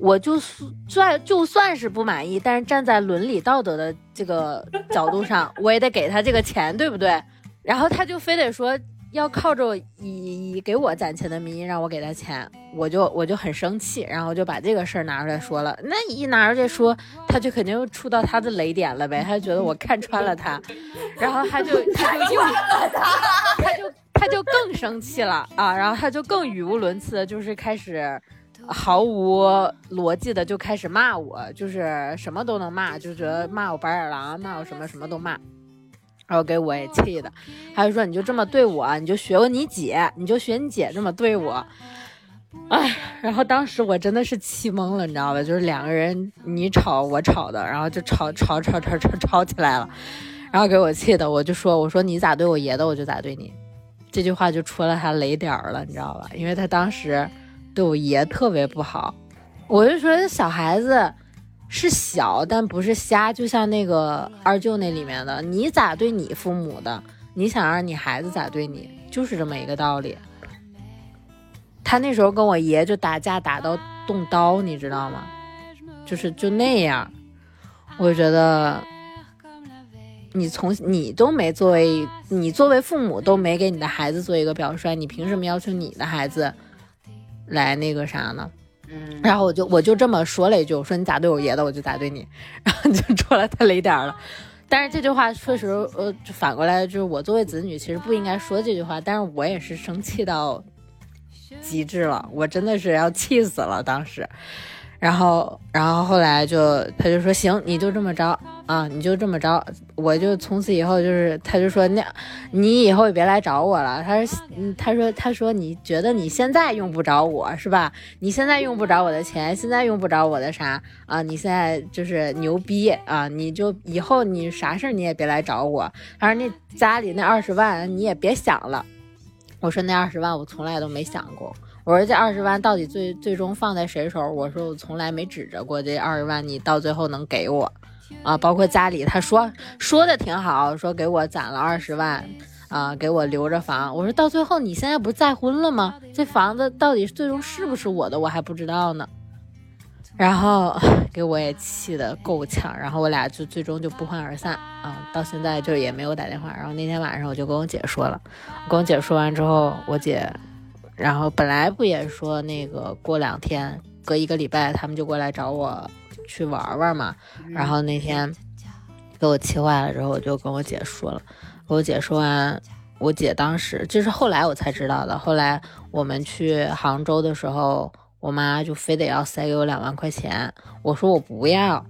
Speaker 3: 我就算就算是不满意，但是站在伦理道德的这个角度上，我也得给他这个钱，对不对？然后他就非得说。要靠着以以给我攒钱的名义让我给他钱，我就我就很生气，然后就把这个事儿拿出来说了。那一拿出来说，他就肯定触到他的雷点了呗，他就觉得我看穿了他，然后他就他就又他就他就更生气了啊，然后他就更语无伦次，就是开始毫无逻辑的就开始骂我，就是什么都能骂，就觉得骂我白眼狼，骂我什么什么都骂。然后给我也气的，他就说你就这么对我，你就学过你姐，你就学你姐这么对我，哎，然后当时我真的是气懵了，你知道吧？就是两个人你吵我吵的，然后就吵吵吵吵吵吵起来了，然后给我气的，我就说我说你咋对我爷的，我就咋对你，这句话就戳了他雷点了，你知道吧？因为他当时对我爷特别不好，我就说小孩子。是小，但不是瞎。就像那个二舅那里面的，你咋对你父母的，你想让你孩子咋对你，就是这么一个道理。他那时候跟我爷就打架打到动刀，你知道吗？就是就那样，我觉得你从你都没作为你作为父母都没给你的孩子做一个表率，你凭什么要求你的孩子来那个啥呢？
Speaker 1: 嗯，
Speaker 3: 然后我就我就这么说了一句，我说你咋对我爷的，我就咋对你，然后就 戳了他雷点儿了。但是这句话确实，呃，反过来就是我作为子女，其实不应该说这句话，但是我也是生气到极致了，我真的是要气死了当时。然后，然后后来就他就说行，你就这么着啊，你就这么着，我就从此以后就是，他就说那，你以后也别来找我了。他说，他说他说你觉得你现在用不着我是吧？你现在用不着我的钱，现在用不着我的啥啊？你现在就是牛逼啊！你就以后你啥事儿你也别来找我。他说那家里那二十万你也别想了。我说那二十万我从来都没想过。我说这二十万到底最最终放在谁手？我说我从来没指着过这二十万，你到最后能给我啊？包括家里他说说的挺好，说给我攒了二十万啊，给我留着房。我说到最后你现在不是再婚了吗？这房子到底最终是不是我的，我还不知道呢。然后给我也气得够呛，然后我俩就最终就不欢而散啊，到现在就也没有打电话。然后那天晚上我就跟我姐说了，跟我姐说完之后，我姐。然后本来不也说那个过两天，隔一个礼拜他们就过来找我去玩玩嘛。然后那天给我气坏了之后，我就跟我姐说了。跟我姐说完，我姐当时就是后来我才知道的。后来我们去杭州的时候，我妈就非得要塞给我两万块钱，我说我不要。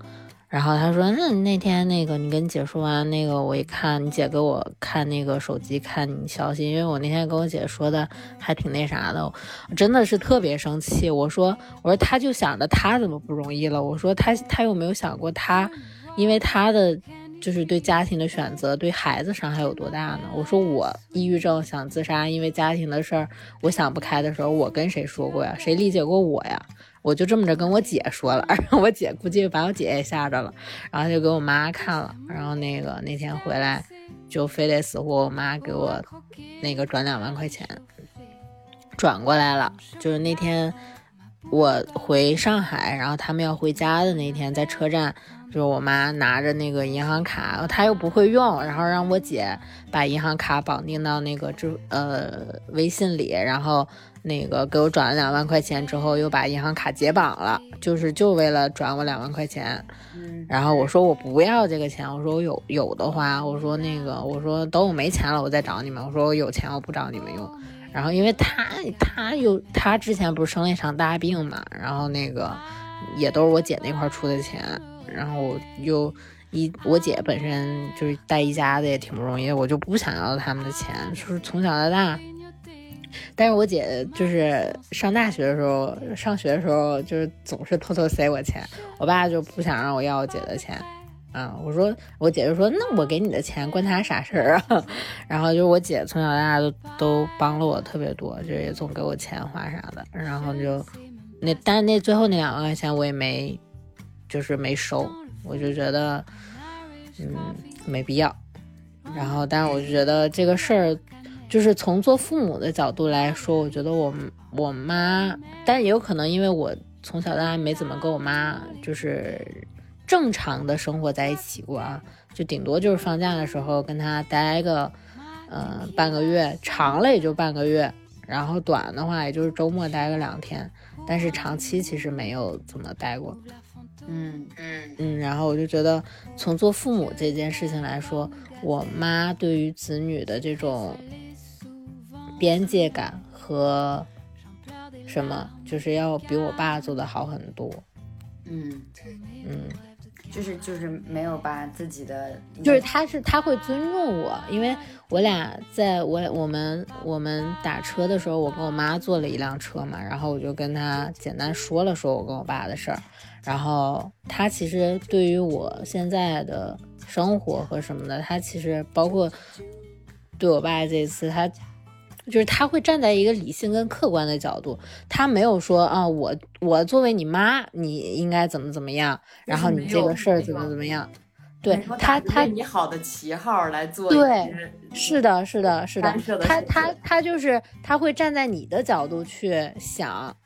Speaker 3: 然后他说：“那那天那个你跟姐说完那个，我一看你姐给我看那个手机看你消息，因为我那天跟我姐说的还挺那啥的，真的是特别生气。我说我说他就想着他怎么不容易了，我说他他有没有想过他，因为他的就是对家庭的选择对孩子伤害有多大呢？我说我抑郁症想自杀，因为家庭的事儿我想不开的时候，我跟谁说过呀？谁理解过我呀？”我就这么着跟我姐说了，然后我姐估计把我姐也吓着了，然后就给我妈看了，然后那个那天回来就非得死活我妈给我那个转两万块钱，转过来了。就是那天我回上海，然后他们要回家的那天，在车站，就我妈拿着那个银行卡，她又不会用，然后让我姐把银行卡绑定到那个支呃微信里，然后。那个给我转了两万块钱之后，又把银行卡解绑了，就是就为了转我两万块钱。然后我说我不要这个钱，我说我有有的话，我说那个我说等我没钱了我再找你们，我说我有钱我不找你们用。然后因为他他又他之前不是生了一场大病嘛，然后那个也都是我姐那块出的钱，然后又一我姐本身就是带一家子也挺不容易，我就不想要他们的钱，就是从小到大。但是我姐就是上大学的时候，上学的时候就是总是偷偷塞我钱，我爸就不想让我要我姐的钱，啊，我说我姐就说那我给你的钱关他啥事儿啊？然后就是我姐从小到大都都帮了我特别多，就也总给我钱花啥的，然后就那但那最后那两万块钱我也没就是没收，我就觉得嗯没必要，然后但是我就觉得这个事儿。就是从做父母的角度来说，我觉得我我妈，但也有可能因为我从小到大没怎么跟我妈就是正常的生活在一起过啊，就顶多就是放假的时候跟她待个呃半个月，长了也就半个月，然后短的话也就是周末待个两天，但是长期其实没有怎么待过。
Speaker 1: 嗯嗯
Speaker 3: 嗯，然后我就觉得从做父母这件事情来说，我妈对于子女的这种。边界感和什么，就是要比我爸做的好很多。
Speaker 1: 嗯
Speaker 3: 嗯，
Speaker 1: 就是就是没有把自己的，
Speaker 3: 就是他是他会尊重我，因为我俩在我我们我们打车的时候，我跟我妈坐了一辆车嘛，然后我就跟他简单说了说我跟我爸的事儿，然后他其实对于我现在的生活和什么的，他其实包括对我爸这次他。就是他会站在一个理性跟客观的角度，他没有说啊，我我作为你妈，你应该怎么怎么样，然后你这个事儿怎么怎么样，对他他
Speaker 1: 你好的旗号来做，
Speaker 3: 对，是的，是的，是的，他他他就是他会站在你的角度去想，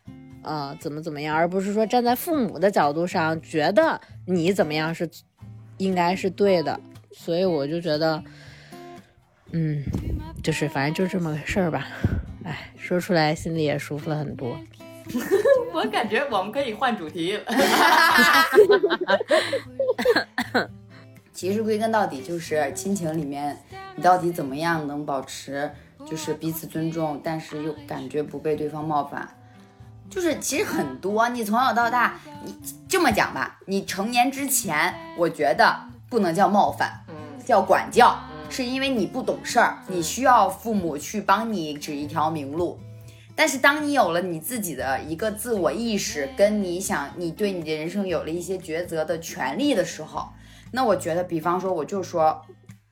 Speaker 3: 呃，怎么怎么样，而不是说站在父母的角度上觉得你怎么样是应该是对的。所以我就觉得，嗯，就是反正就这么个事儿吧。哎，说出来心里也舒服了很多。
Speaker 2: 我感觉我们可以换主题。
Speaker 1: 其实归根到底就是亲情里面，你到底怎么样能保持就是彼此尊重，但是又感觉不被对方冒犯？就是其实很多，你从小到大，你这么讲吧，你成年之前，我觉得不能叫冒犯，
Speaker 2: 嗯，
Speaker 1: 叫管教，是因为你不懂事儿，你需要父母去帮你指一条明路。但是当你有了你自己的一个自我意识，跟你想你对你的人生有了一些抉择的权利的时候，那我觉得，比方说，我就说，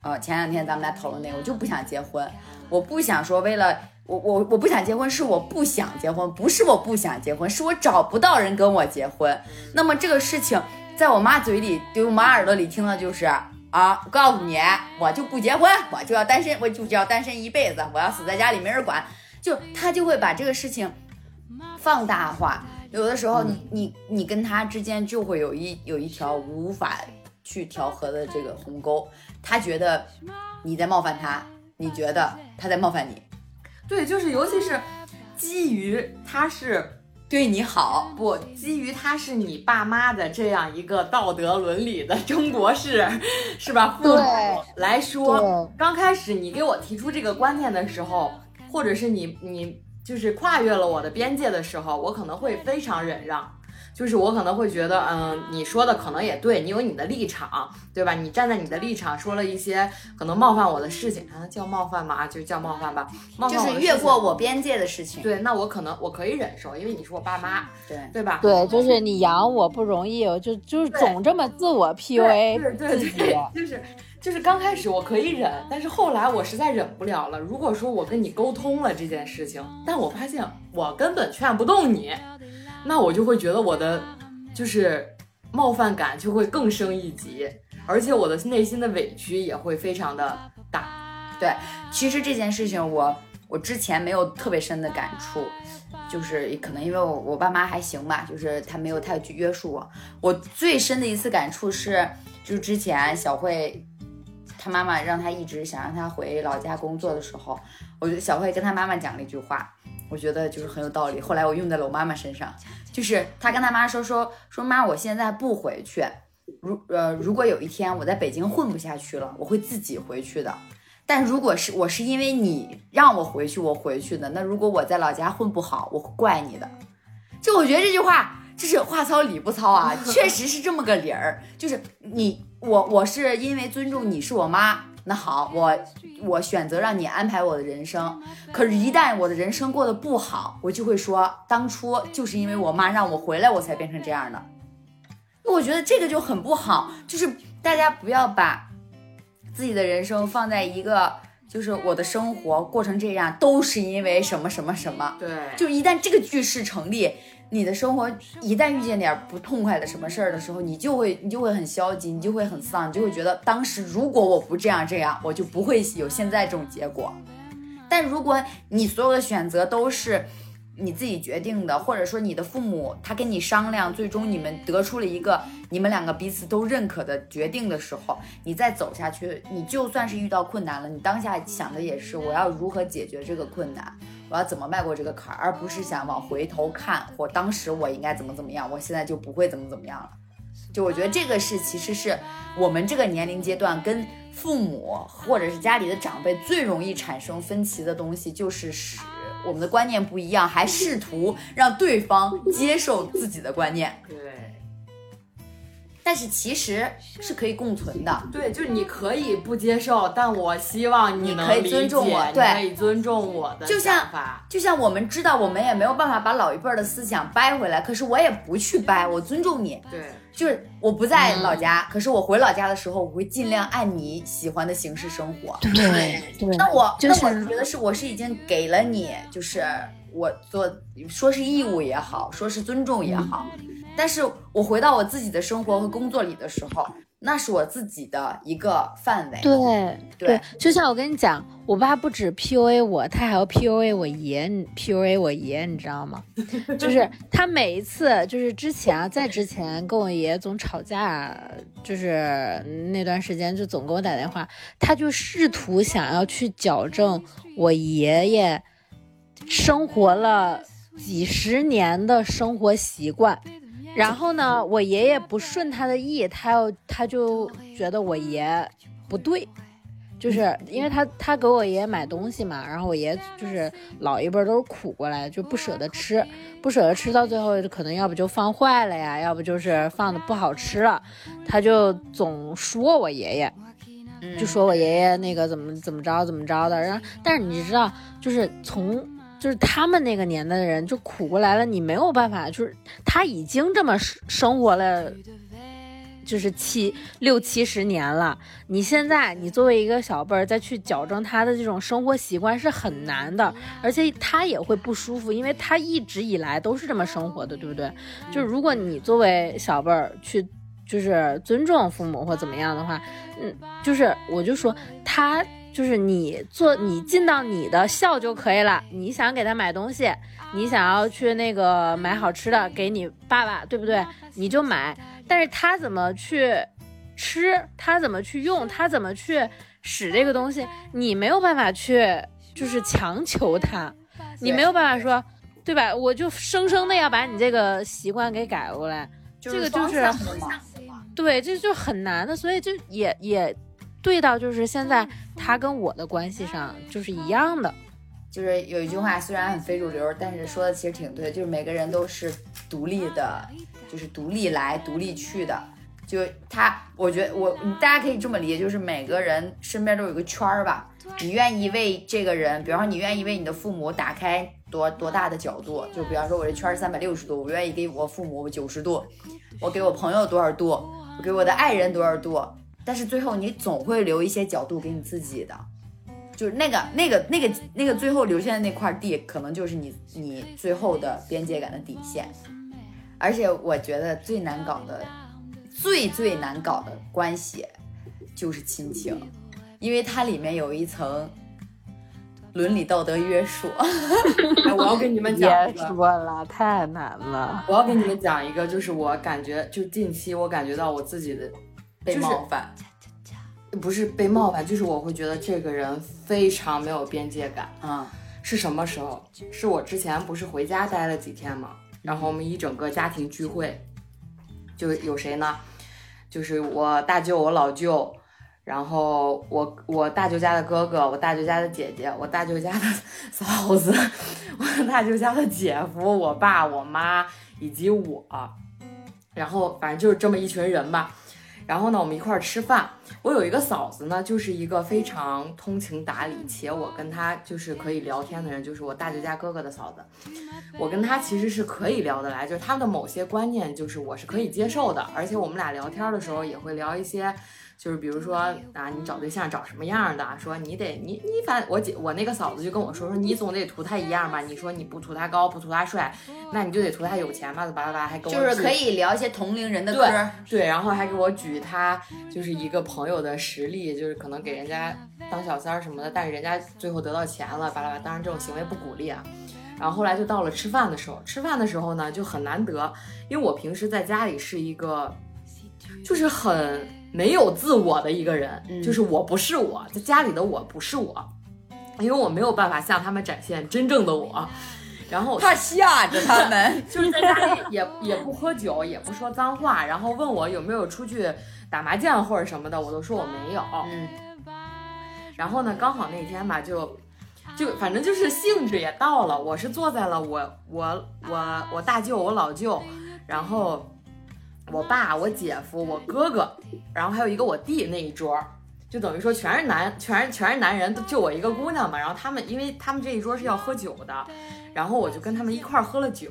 Speaker 1: 呃，前两天咱们俩讨论那个，我就不想结婚，我不想说为了我我我不想结婚，是我不想结婚，不是我不想结婚，是我找不到人跟我结婚。那么这个事情，在我妈嘴里，对我妈耳朵里听的就是啊，我告诉你，我就不结婚，我就要单身，我就要单身一辈子，我要死在家里没人管。就他就会把这个事情放大化，有的时候你你你跟他之间就会有一有一条无法去调和的这个鸿沟，他觉得你在冒犯他，你觉得他在冒犯你，
Speaker 2: 对，就是尤其是基于他是
Speaker 1: 对你好，
Speaker 2: 不基于他是你爸妈的这样一个道德伦理的中国式，是吧？父母来说，刚开始你给我提出这个观念的时候。或者是你你就是跨越了我的边界的时候，我可能会非常忍让，就是我可能会觉得，嗯，你说的可能也对，你有你的立场，对吧？你站在你的立场说了一些可能冒犯我的事情，啊，叫冒犯吗？就叫冒犯吧，冒犯
Speaker 1: 就是越过我边界的事情。
Speaker 2: 对，那我可能我可以忍受，因为你是我爸妈，
Speaker 1: 对
Speaker 2: 对吧？
Speaker 3: 对，就是你养我不容易，我就就是总这么自我 PUA
Speaker 2: 自己，就是。就是刚开始我可以忍，但是后来我实在忍不了了。如果说我跟你沟通了这件事情，但我发现我根本劝不动你，那我就会觉得我的就是冒犯感就会更升一级，而且我的内心的委屈也会非常的大。
Speaker 1: 对，其实这件事情我我之前没有特别深的感触，就是可能因为我我爸妈还行吧，就是他没有太去约束我。我最深的一次感触是，就是之前小慧。他妈妈让他一直想让他回老家工作的时候，我觉得小慧跟他妈妈讲了一句话，我觉得就是很有道理。后来我用在了我妈妈身上，就是他跟他妈说说说妈，我现在不回去，如呃如果有一天我在北京混不下去了，我会自己回去的。但如果是我是因为你让我回去，我回去的，那如果我在老家混不好，我会怪你的。就我觉得这句话就是话糙理不糙啊，确实是这么个理儿，就是你。我我是因为尊重你是我妈，那好，我我选择让你安排我的人生。可是，一旦我的人生过得不好，我就会说，当初就是因为我妈让我回来，我才变成这样的。我觉得这个就很不好，就是大家不要把自己的人生放在一个，就是我的生活过成这样，都是因为什么什么什么。
Speaker 2: 对，
Speaker 1: 就一旦这个句式成立。你的生活一旦遇见点不痛快的什么事儿的时候，你就会你就会很消极，你就会很丧，你就会觉得当时如果我不这样这样，我就不会有现在这种结果。但如果你所有的选择都是你自己决定的，或者说你的父母他跟你商量，最终你们得出了一个你们两个彼此都认可的决定的时候，你再走下去，你就算是遇到困难了，你当下想的也是我要如何解决这个困难。我要怎么迈过这个坎儿，而不是想往回头看，或当时我应该怎么怎么样，我现在就不会怎么怎么样了。就我觉得这个是，其实是我们这个年龄阶段跟父母或者是家里的长辈最容易产生分歧的东西，就是是我们的观念不一样，还试图让对方接受自己的观念。
Speaker 2: 对。
Speaker 1: 但是其实是可以共存的，
Speaker 2: 对，就是你可以不接受，但我希望
Speaker 1: 你可以尊重我，对，
Speaker 2: 可以尊重我的
Speaker 1: 想法。就像我们知道，我们也没有办法把老一辈的思想掰回来，可是我也不去掰，我尊重你。
Speaker 2: 对，
Speaker 1: 就是我不在老家，可是我回老家的时候，我会尽量按你喜欢的形式生活。
Speaker 3: 对对，
Speaker 1: 那我那我觉得是，我是已经给了你，就是我做说是义务也好，说是尊重也好。但是我回到我自己的生活和工作里的时候，那是我自己的一个范围。
Speaker 3: 对
Speaker 1: 对
Speaker 3: 就像我跟你讲，我爸不止 PUA 我，他还要 PUA 我爷你，PUA 我爷，你知道吗？就是 他每一次，就是之前啊，在之前跟我爷爷总吵架，就是那段时间就总给我打电话，他就试图想要去矫正我爷爷生活了几十年的生活习惯。然后呢，我爷爷不顺他的意，他要他就觉得我爷不对，就是因为他他给我爷爷买东西嘛，然后我爷就是老一辈都是苦过来，就不舍得吃，不舍得吃到最后可能要不就放坏了呀，要不就是放的不好吃了，他就总说我爷爷，就说我爷爷那个怎么怎么着怎么着的，然后但是你知道，就是从。就是他们那个年代的人就苦过来了，你没有办法，就是他已经这么生生活了，就是七六七十年了。你现在你作为一个小辈儿再去矫正他的这种生活习惯是很难的，而且他也会不舒服，因为他一直以来都是这么生活的，对不对？就是如果你作为小辈儿去就是尊重父母或怎么样的话，嗯，就是我就说他。就是你做你尽到你的孝就可以了。你想给他买东西，你想要去那个买好吃的给你爸爸，对不对？你就买。但是他怎么去吃，他怎么去用，他怎么去使这个东西，你没有办法去就是强求他，你没有办法说，对吧？我就生生的要把你这个习惯给改过来，这个就是，对，这就很难的，所以就也也。对到就是现在，他跟我的关系上就是一样的，
Speaker 1: 就是有一句话虽然很非主流，但是说的其实挺对，就是每个人都是独立的，就是独立来独立去的。就他，我觉得我大家可以这么理解，就是每个人身边都有个圈儿吧。你愿意为这个人，比方说你愿意为你的父母打开多多大的角度？就比方说我这圈儿三百六十度，我愿意给我父母九十度，我给我朋友多少度，我给我的爱人多少度。但是最后你总会留一些角度给你自己的，就是那个那个那个那个最后留下的那块地，可能就是你你最后的边界感的底线。而且我觉得最难搞的、最最难搞的关系就是亲情，因为它里面有一层伦理道德约束。
Speaker 2: 我要跟你们讲一个，
Speaker 3: 别说了，太难了。
Speaker 2: 我要跟你们讲一个，就是我感觉，就近期我感觉到我自己的。
Speaker 1: 被冒犯，
Speaker 2: 不是被冒犯，就是我会觉得这个人非常没有边界感。
Speaker 1: 嗯，
Speaker 2: 是什么时候？是我之前不是回家待了几天嘛？然后我们一整个家庭聚会，就有谁呢？就是我大舅、我老舅，然后我我大舅家的哥哥、我大舅家的姐姐、我大舅家的嫂子、我大舅家的姐夫、我爸、我妈以及我，然后反正就是这么一群人吧。然后呢，我们一块儿吃饭。我有一个嫂子呢，就是一个非常通情达理，且我跟她就是可以聊天的人，就是我大舅家哥哥的嫂子。我跟她其实是可以聊得来，就是她的某些观念，就是我是可以接受的。而且我们俩聊天的时候也会聊一些。就是比如说啊，你找对象找什么样的？说你得你你反我姐我那个嫂子就跟我说说你总得图他一样吧？你说你不图他高不图他帅，那你就得图他有钱吧？巴拉巴拉还跟我
Speaker 1: 就是可以聊一些同龄人的歌，
Speaker 2: 对，然后还给我举他就是一个朋友的实例，就是可能给人家当小三儿什么的，但是人家最后得到钱了，巴拉巴拉。当然这种行为不鼓励啊。然后后来就到了吃饭的时候，吃饭的时候呢就很难得，因为我平时在家里是一个就是很。没有自我的一个人，就是我不是我在家里的我不是我，因为我没有办法向他们展现真正的我，然后
Speaker 1: 他吓着他们，
Speaker 2: 就是在家里也也不喝酒，也不说脏话，然后问我有没有出去打麻将或者什么的，我都说我没有。
Speaker 1: 嗯，
Speaker 2: 然后呢，刚好那天吧，就就反正就是兴致也到了，我是坐在了我我我我大舅我老舅，然后。我爸、我姐夫、我哥哥，然后还有一个我弟那一桌，就等于说全是男，全是全是男人，就我一个姑娘嘛。然后他们，因为他们这一桌是要喝酒的，然后我就跟他们一块儿喝了酒。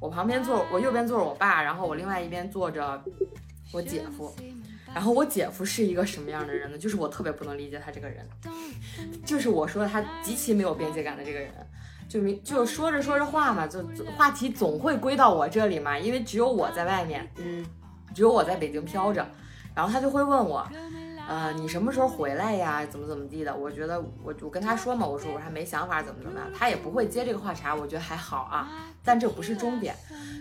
Speaker 2: 我旁边坐，我右边坐着我爸，然后我另外一边坐着我姐夫。然后我姐夫是一个什么样的人呢？就是我特别不能理解他这个人，就是我说他极其没有边界感的这个人。就明就说着说着话嘛，就话题总会归到我这里嘛，因为只有我在外面，
Speaker 1: 嗯，
Speaker 2: 只有我在北京飘着，然然后他就会问我，呃，你什么时候回来呀？怎么怎么地的？我觉得我我跟他说嘛，我说我还没想法，怎么怎么样，他也不会接这个话茬，我觉得还好啊。但这不是终点，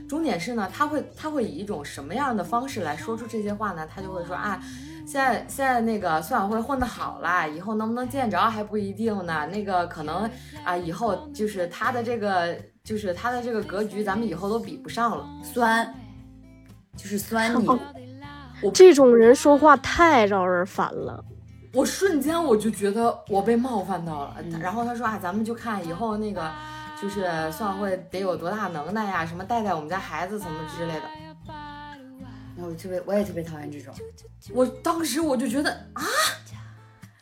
Speaker 2: 终点是呢，他会他会以一种什么样的方式来说出这些话呢？他就会说啊。现在现在那个孙晓慧混得好了，以后能不能见着还不一定呢。那个可能啊，以后就是他的这个，就是他的这个格局，咱们以后都比不上了。
Speaker 1: 酸，就是酸你。
Speaker 4: 我这种人说话太招人烦了。
Speaker 2: 我瞬间我就觉得我被冒犯到了。然后他说啊，咱们就看以后那个，就是孙晓慧得有多大能耐呀，什么带带我们家孩子什么之类的。
Speaker 1: 我特别，我也特别讨厌这种。
Speaker 2: 我当时我就觉得啊，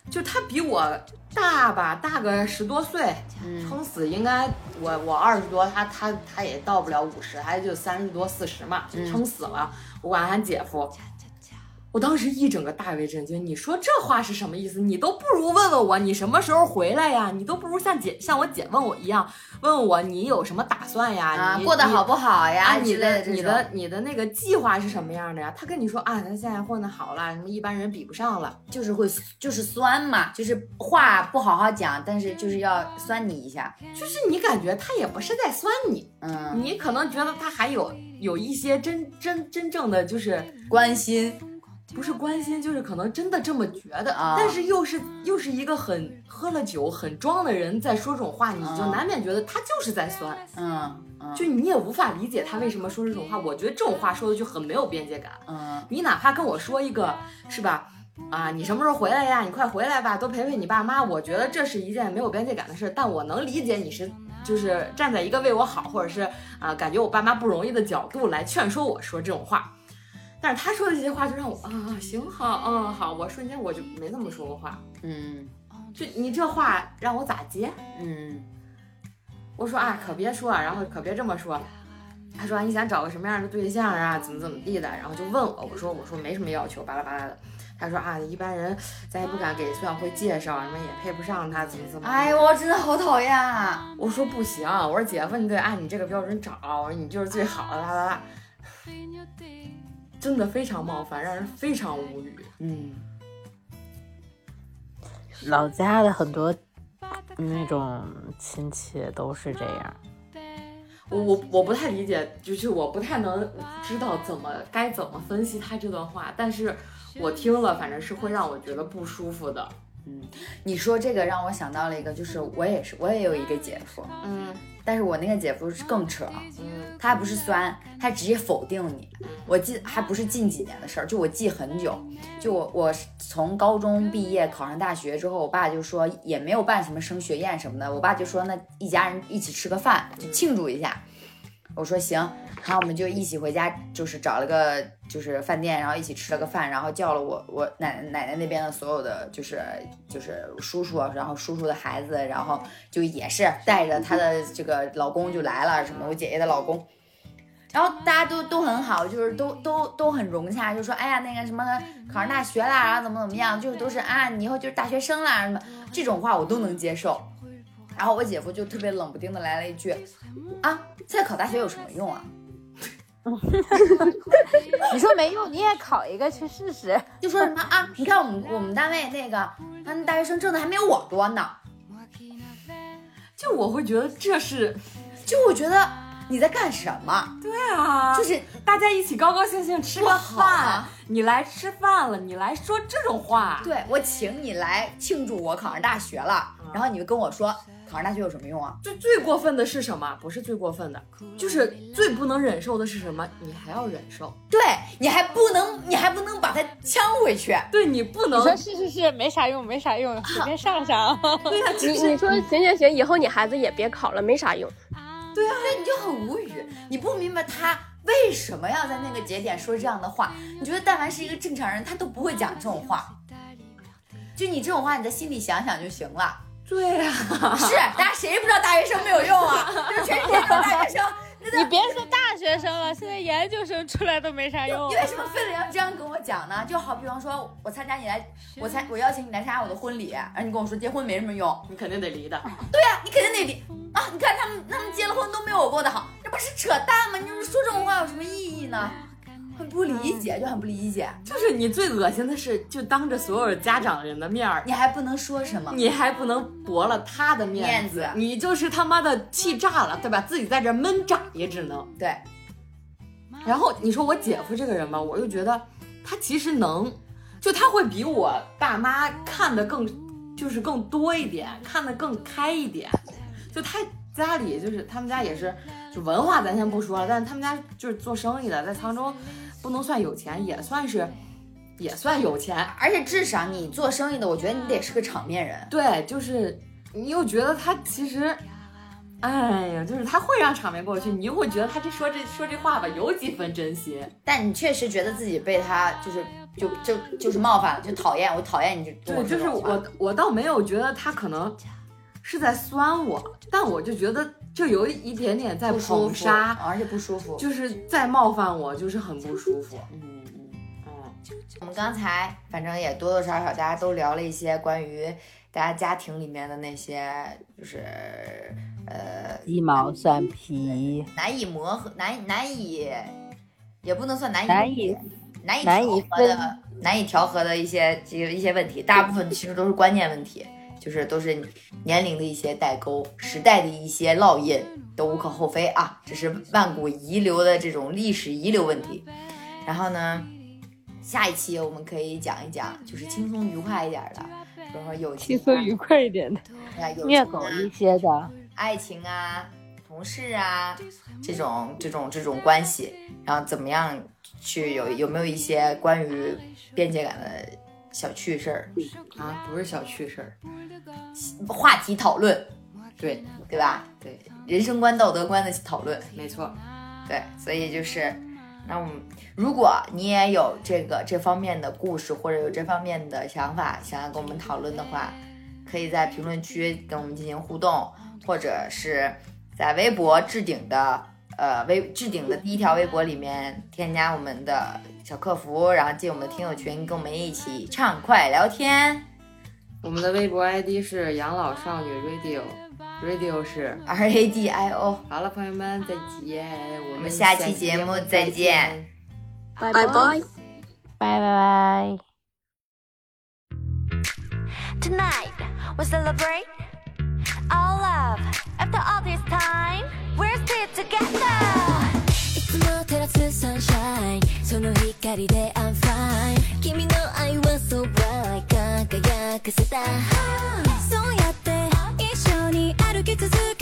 Speaker 2: 就他比我大吧，大个十多岁，撑死应该我我二十多，他他他也到不了五十，他就三十多四十嘛，撑死了。我管他姐夫。我当时一整个大为震惊，你说这话是什么意思？你都不如问问我你什么时候回来呀？你都不如像姐像我姐问我一样，问问我你有什么打算呀？
Speaker 1: 啊，过得好不好呀？
Speaker 2: 你的你的你的那个计划是什么样的呀？他跟你说啊，他现在混得好了，什么一般人比不上了，
Speaker 1: 就是会就是酸嘛，就是话不好好讲，但是就是要酸你一下，
Speaker 2: 就是你感觉他也不是在酸你，嗯，你可能觉得他还有有一些真真真正的就是
Speaker 1: 关心。
Speaker 2: 不是关心，就是可能真的这么觉得，但是又是又是一个很喝了酒很装的人在说这种话，你就难免觉得他就是在酸，
Speaker 1: 嗯，
Speaker 2: 就你也无法理解他为什么说这种话。我觉得这种话说的就很没有边界感，嗯，你哪怕跟我说一个，是吧？啊，你什么时候回来呀？你快回来吧，多陪陪你爸妈。我觉得这是一件没有边界感的事，但我能理解你是就是站在一个为我好，或者是啊感觉我爸妈不容易的角度来劝说我说这种话。但是他说的这些话就让我啊行好嗯好，我瞬间我就没那么说过话，
Speaker 1: 嗯，
Speaker 2: 就你这话让我咋接？
Speaker 1: 嗯，
Speaker 2: 我说啊可别说，然后可别这么说。他说你想找个什么样的对象啊？怎么怎么地的？然后就问我，我说我说没什么要求，巴拉巴拉的。他说啊一般人咱也不敢给孙晓辉介绍，什么也配不上他，怎么怎么。
Speaker 1: 哎呦我真的好讨厌啊！
Speaker 2: 我说不行，我说姐夫你得按你这个标准找，我说你就是最好的，啦啦啦。真的非常冒犯，让人非常无语。
Speaker 1: 嗯，
Speaker 3: 老家的很多那种亲戚都是这样。
Speaker 2: 我我我不太理解，就是我不太能知道怎么该怎么分析他这段话，但是我听了，反正是会让我觉得不舒服的。
Speaker 1: 嗯，你说这个让我想到了一个，就是我也是，我也有一个姐夫，
Speaker 2: 嗯，
Speaker 1: 但是我那个姐夫是更扯，他还不是酸，他直接否定你。我记还不是近几年的事儿，就我记很久，就我我从高中毕业考上大学之后，我爸就说也没有办什么升学宴什么的，我爸就说那一家人一起吃个饭，就庆祝一下。我说行，然后我们就一起回家，就是找了个就是饭店，然后一起吃了个饭，然后叫了我我奶奶奶奶那边的所有的就是就是叔叔，然后叔叔的孩子，然后就也是带着他的这个老公就来了，什么我姐姐的老公，然后大家都都很好，就是都都都很融洽，就说哎呀那个什么考上大学啦，然后怎么怎么样，就是都是啊你以后就是大学生啦什么这种话我都能接受。然后我姐夫就特别冷不丁的来了一句，啊，现在考大学有什么用啊？
Speaker 3: 你说没用，你也考一个去试试。
Speaker 1: 就说什么啊？你看我们我们单位那个，他们大学生挣的还没有我多呢。
Speaker 2: 就我会觉得这是，
Speaker 1: 就我觉得你在干什么？
Speaker 2: 对啊，
Speaker 1: 就是
Speaker 2: 大家一起高高兴兴吃个饭，你来吃饭了，你来说这种话，
Speaker 1: 对我请你来庆祝我考上大学了，然后你就跟我说。考上大学有什么用啊？
Speaker 2: 最最过分的是什么？不是最过分的，就是最不能忍受的是什么？你还要忍受？
Speaker 1: 对你还不能，你还不能把它呛回去？
Speaker 2: 对你不能
Speaker 3: 你说是是是，没啥用，没啥用，随便上上。
Speaker 2: 对呀，
Speaker 4: 你你说行行行，以后你孩子也别考了，没啥用。
Speaker 1: 对啊，那你就很无语，你不明白他为什么要在那个节点说这样的话？你觉得但凡是一个正常人，他都不会讲这种话。就你这种话，你在心里想想就行了。
Speaker 2: 对呀，
Speaker 1: 是大家谁不知道大学生没有用啊？就全世界都大学生，
Speaker 3: 你别说大学生了，现在研究生出来都没啥用。
Speaker 1: 你为什么非得要这样跟我讲呢？就好比方说，我参加你来，我参我邀请你来参加我的婚礼，然后你跟我说结婚没什么用，
Speaker 2: 你肯定得离的。
Speaker 1: 对呀，你肯定得离啊！你看他们他们结了婚都没有我过得好，这不是扯淡吗？你说这种话有什么意义呢？很不理解，就很不理解。
Speaker 2: 就是你最恶心的是，就当着所有家长人的面儿，
Speaker 1: 你还不能说什么，
Speaker 2: 你还不能驳了他的面
Speaker 1: 面子
Speaker 2: 你就是他妈的气炸了，对吧？自己在这闷炸也只能。
Speaker 1: 对，
Speaker 2: 然后你说我姐夫这个人吧，我又觉得他其实能，就他会比我爸妈看的更，就是更多一点，看的更开一点。就他家里就是他们家也是，就文化咱先不说了，但是他们家就是做生意的，在沧州不能算有钱，也算是也算有钱。
Speaker 1: 而且至少你做生意的，我觉得你得是个场面人。
Speaker 2: 对，就是你又觉得他其实。哎呀，就是他会让场面过去，你又会觉得他这说这说这话吧，有几分真心。
Speaker 1: 但你确实觉得自己被他就是就就就是冒犯了，就讨厌，我讨厌你就。
Speaker 2: 对，就是我我倒没有觉得他可能是在酸我，但我就觉得就有一点点在
Speaker 1: 不舒服，
Speaker 2: 捧杀，
Speaker 1: 而且不舒服。
Speaker 2: 就是在冒犯我，就是很不舒服。
Speaker 1: 嗯嗯
Speaker 2: 嗯，
Speaker 1: 我们刚才反正也多多少少大家都聊了一些关于大家家庭里面的那些，就是呃
Speaker 3: 鸡毛蒜皮，
Speaker 1: 难以磨合、难以难以，也不能算难以
Speaker 3: 难以
Speaker 1: 难以
Speaker 3: 难以
Speaker 1: 调和的难以调和的一些这个一些问题，大部分其实都是观念问题，就是都是年龄的一些代沟，时代的一些烙印，都无可厚非啊，这是万古遗留的这种历史遗留问题。然后呢，下一期我们可以讲一讲，就是轻松愉快一点的，比如说友情、啊、
Speaker 3: 快一点的，
Speaker 1: 啊，友
Speaker 3: 虐狗一些的。
Speaker 1: 爱情啊、同事啊这种这种这种关系，然后怎么样去有有没有一些关于边界感的小趣事儿、
Speaker 2: 啊，不是小趣事儿，
Speaker 1: 话题讨论，
Speaker 2: 对
Speaker 1: 对吧？
Speaker 2: 对，
Speaker 1: 人生观、道德观的讨论，
Speaker 2: 没错。
Speaker 1: 对，所以就是，那我们如果你也有这个这方面的故事，或者有这方面的想法，想要跟我们讨论的话，可以在评论区跟我们进行互动，或者是在微博置顶的呃微置顶的第一条微博里面添加我们的小客服，然后进我们的听友群，跟我们一起畅快聊天。
Speaker 2: 我们的微博 ID 是养老少女 Radio，Radio 是。
Speaker 1: R A D I O，
Speaker 2: 好了，朋友们，再见。我
Speaker 1: 我们下期节目再见。
Speaker 4: 拜拜。
Speaker 3: 拜拜拜。
Speaker 5: Tonight, we celebrate our love. After all this time, we're still together.
Speaker 6: いつも照らすサンシャインその光で I'm fine 君の愛は so bright 輝かせた。そうやって一緒に歩き続け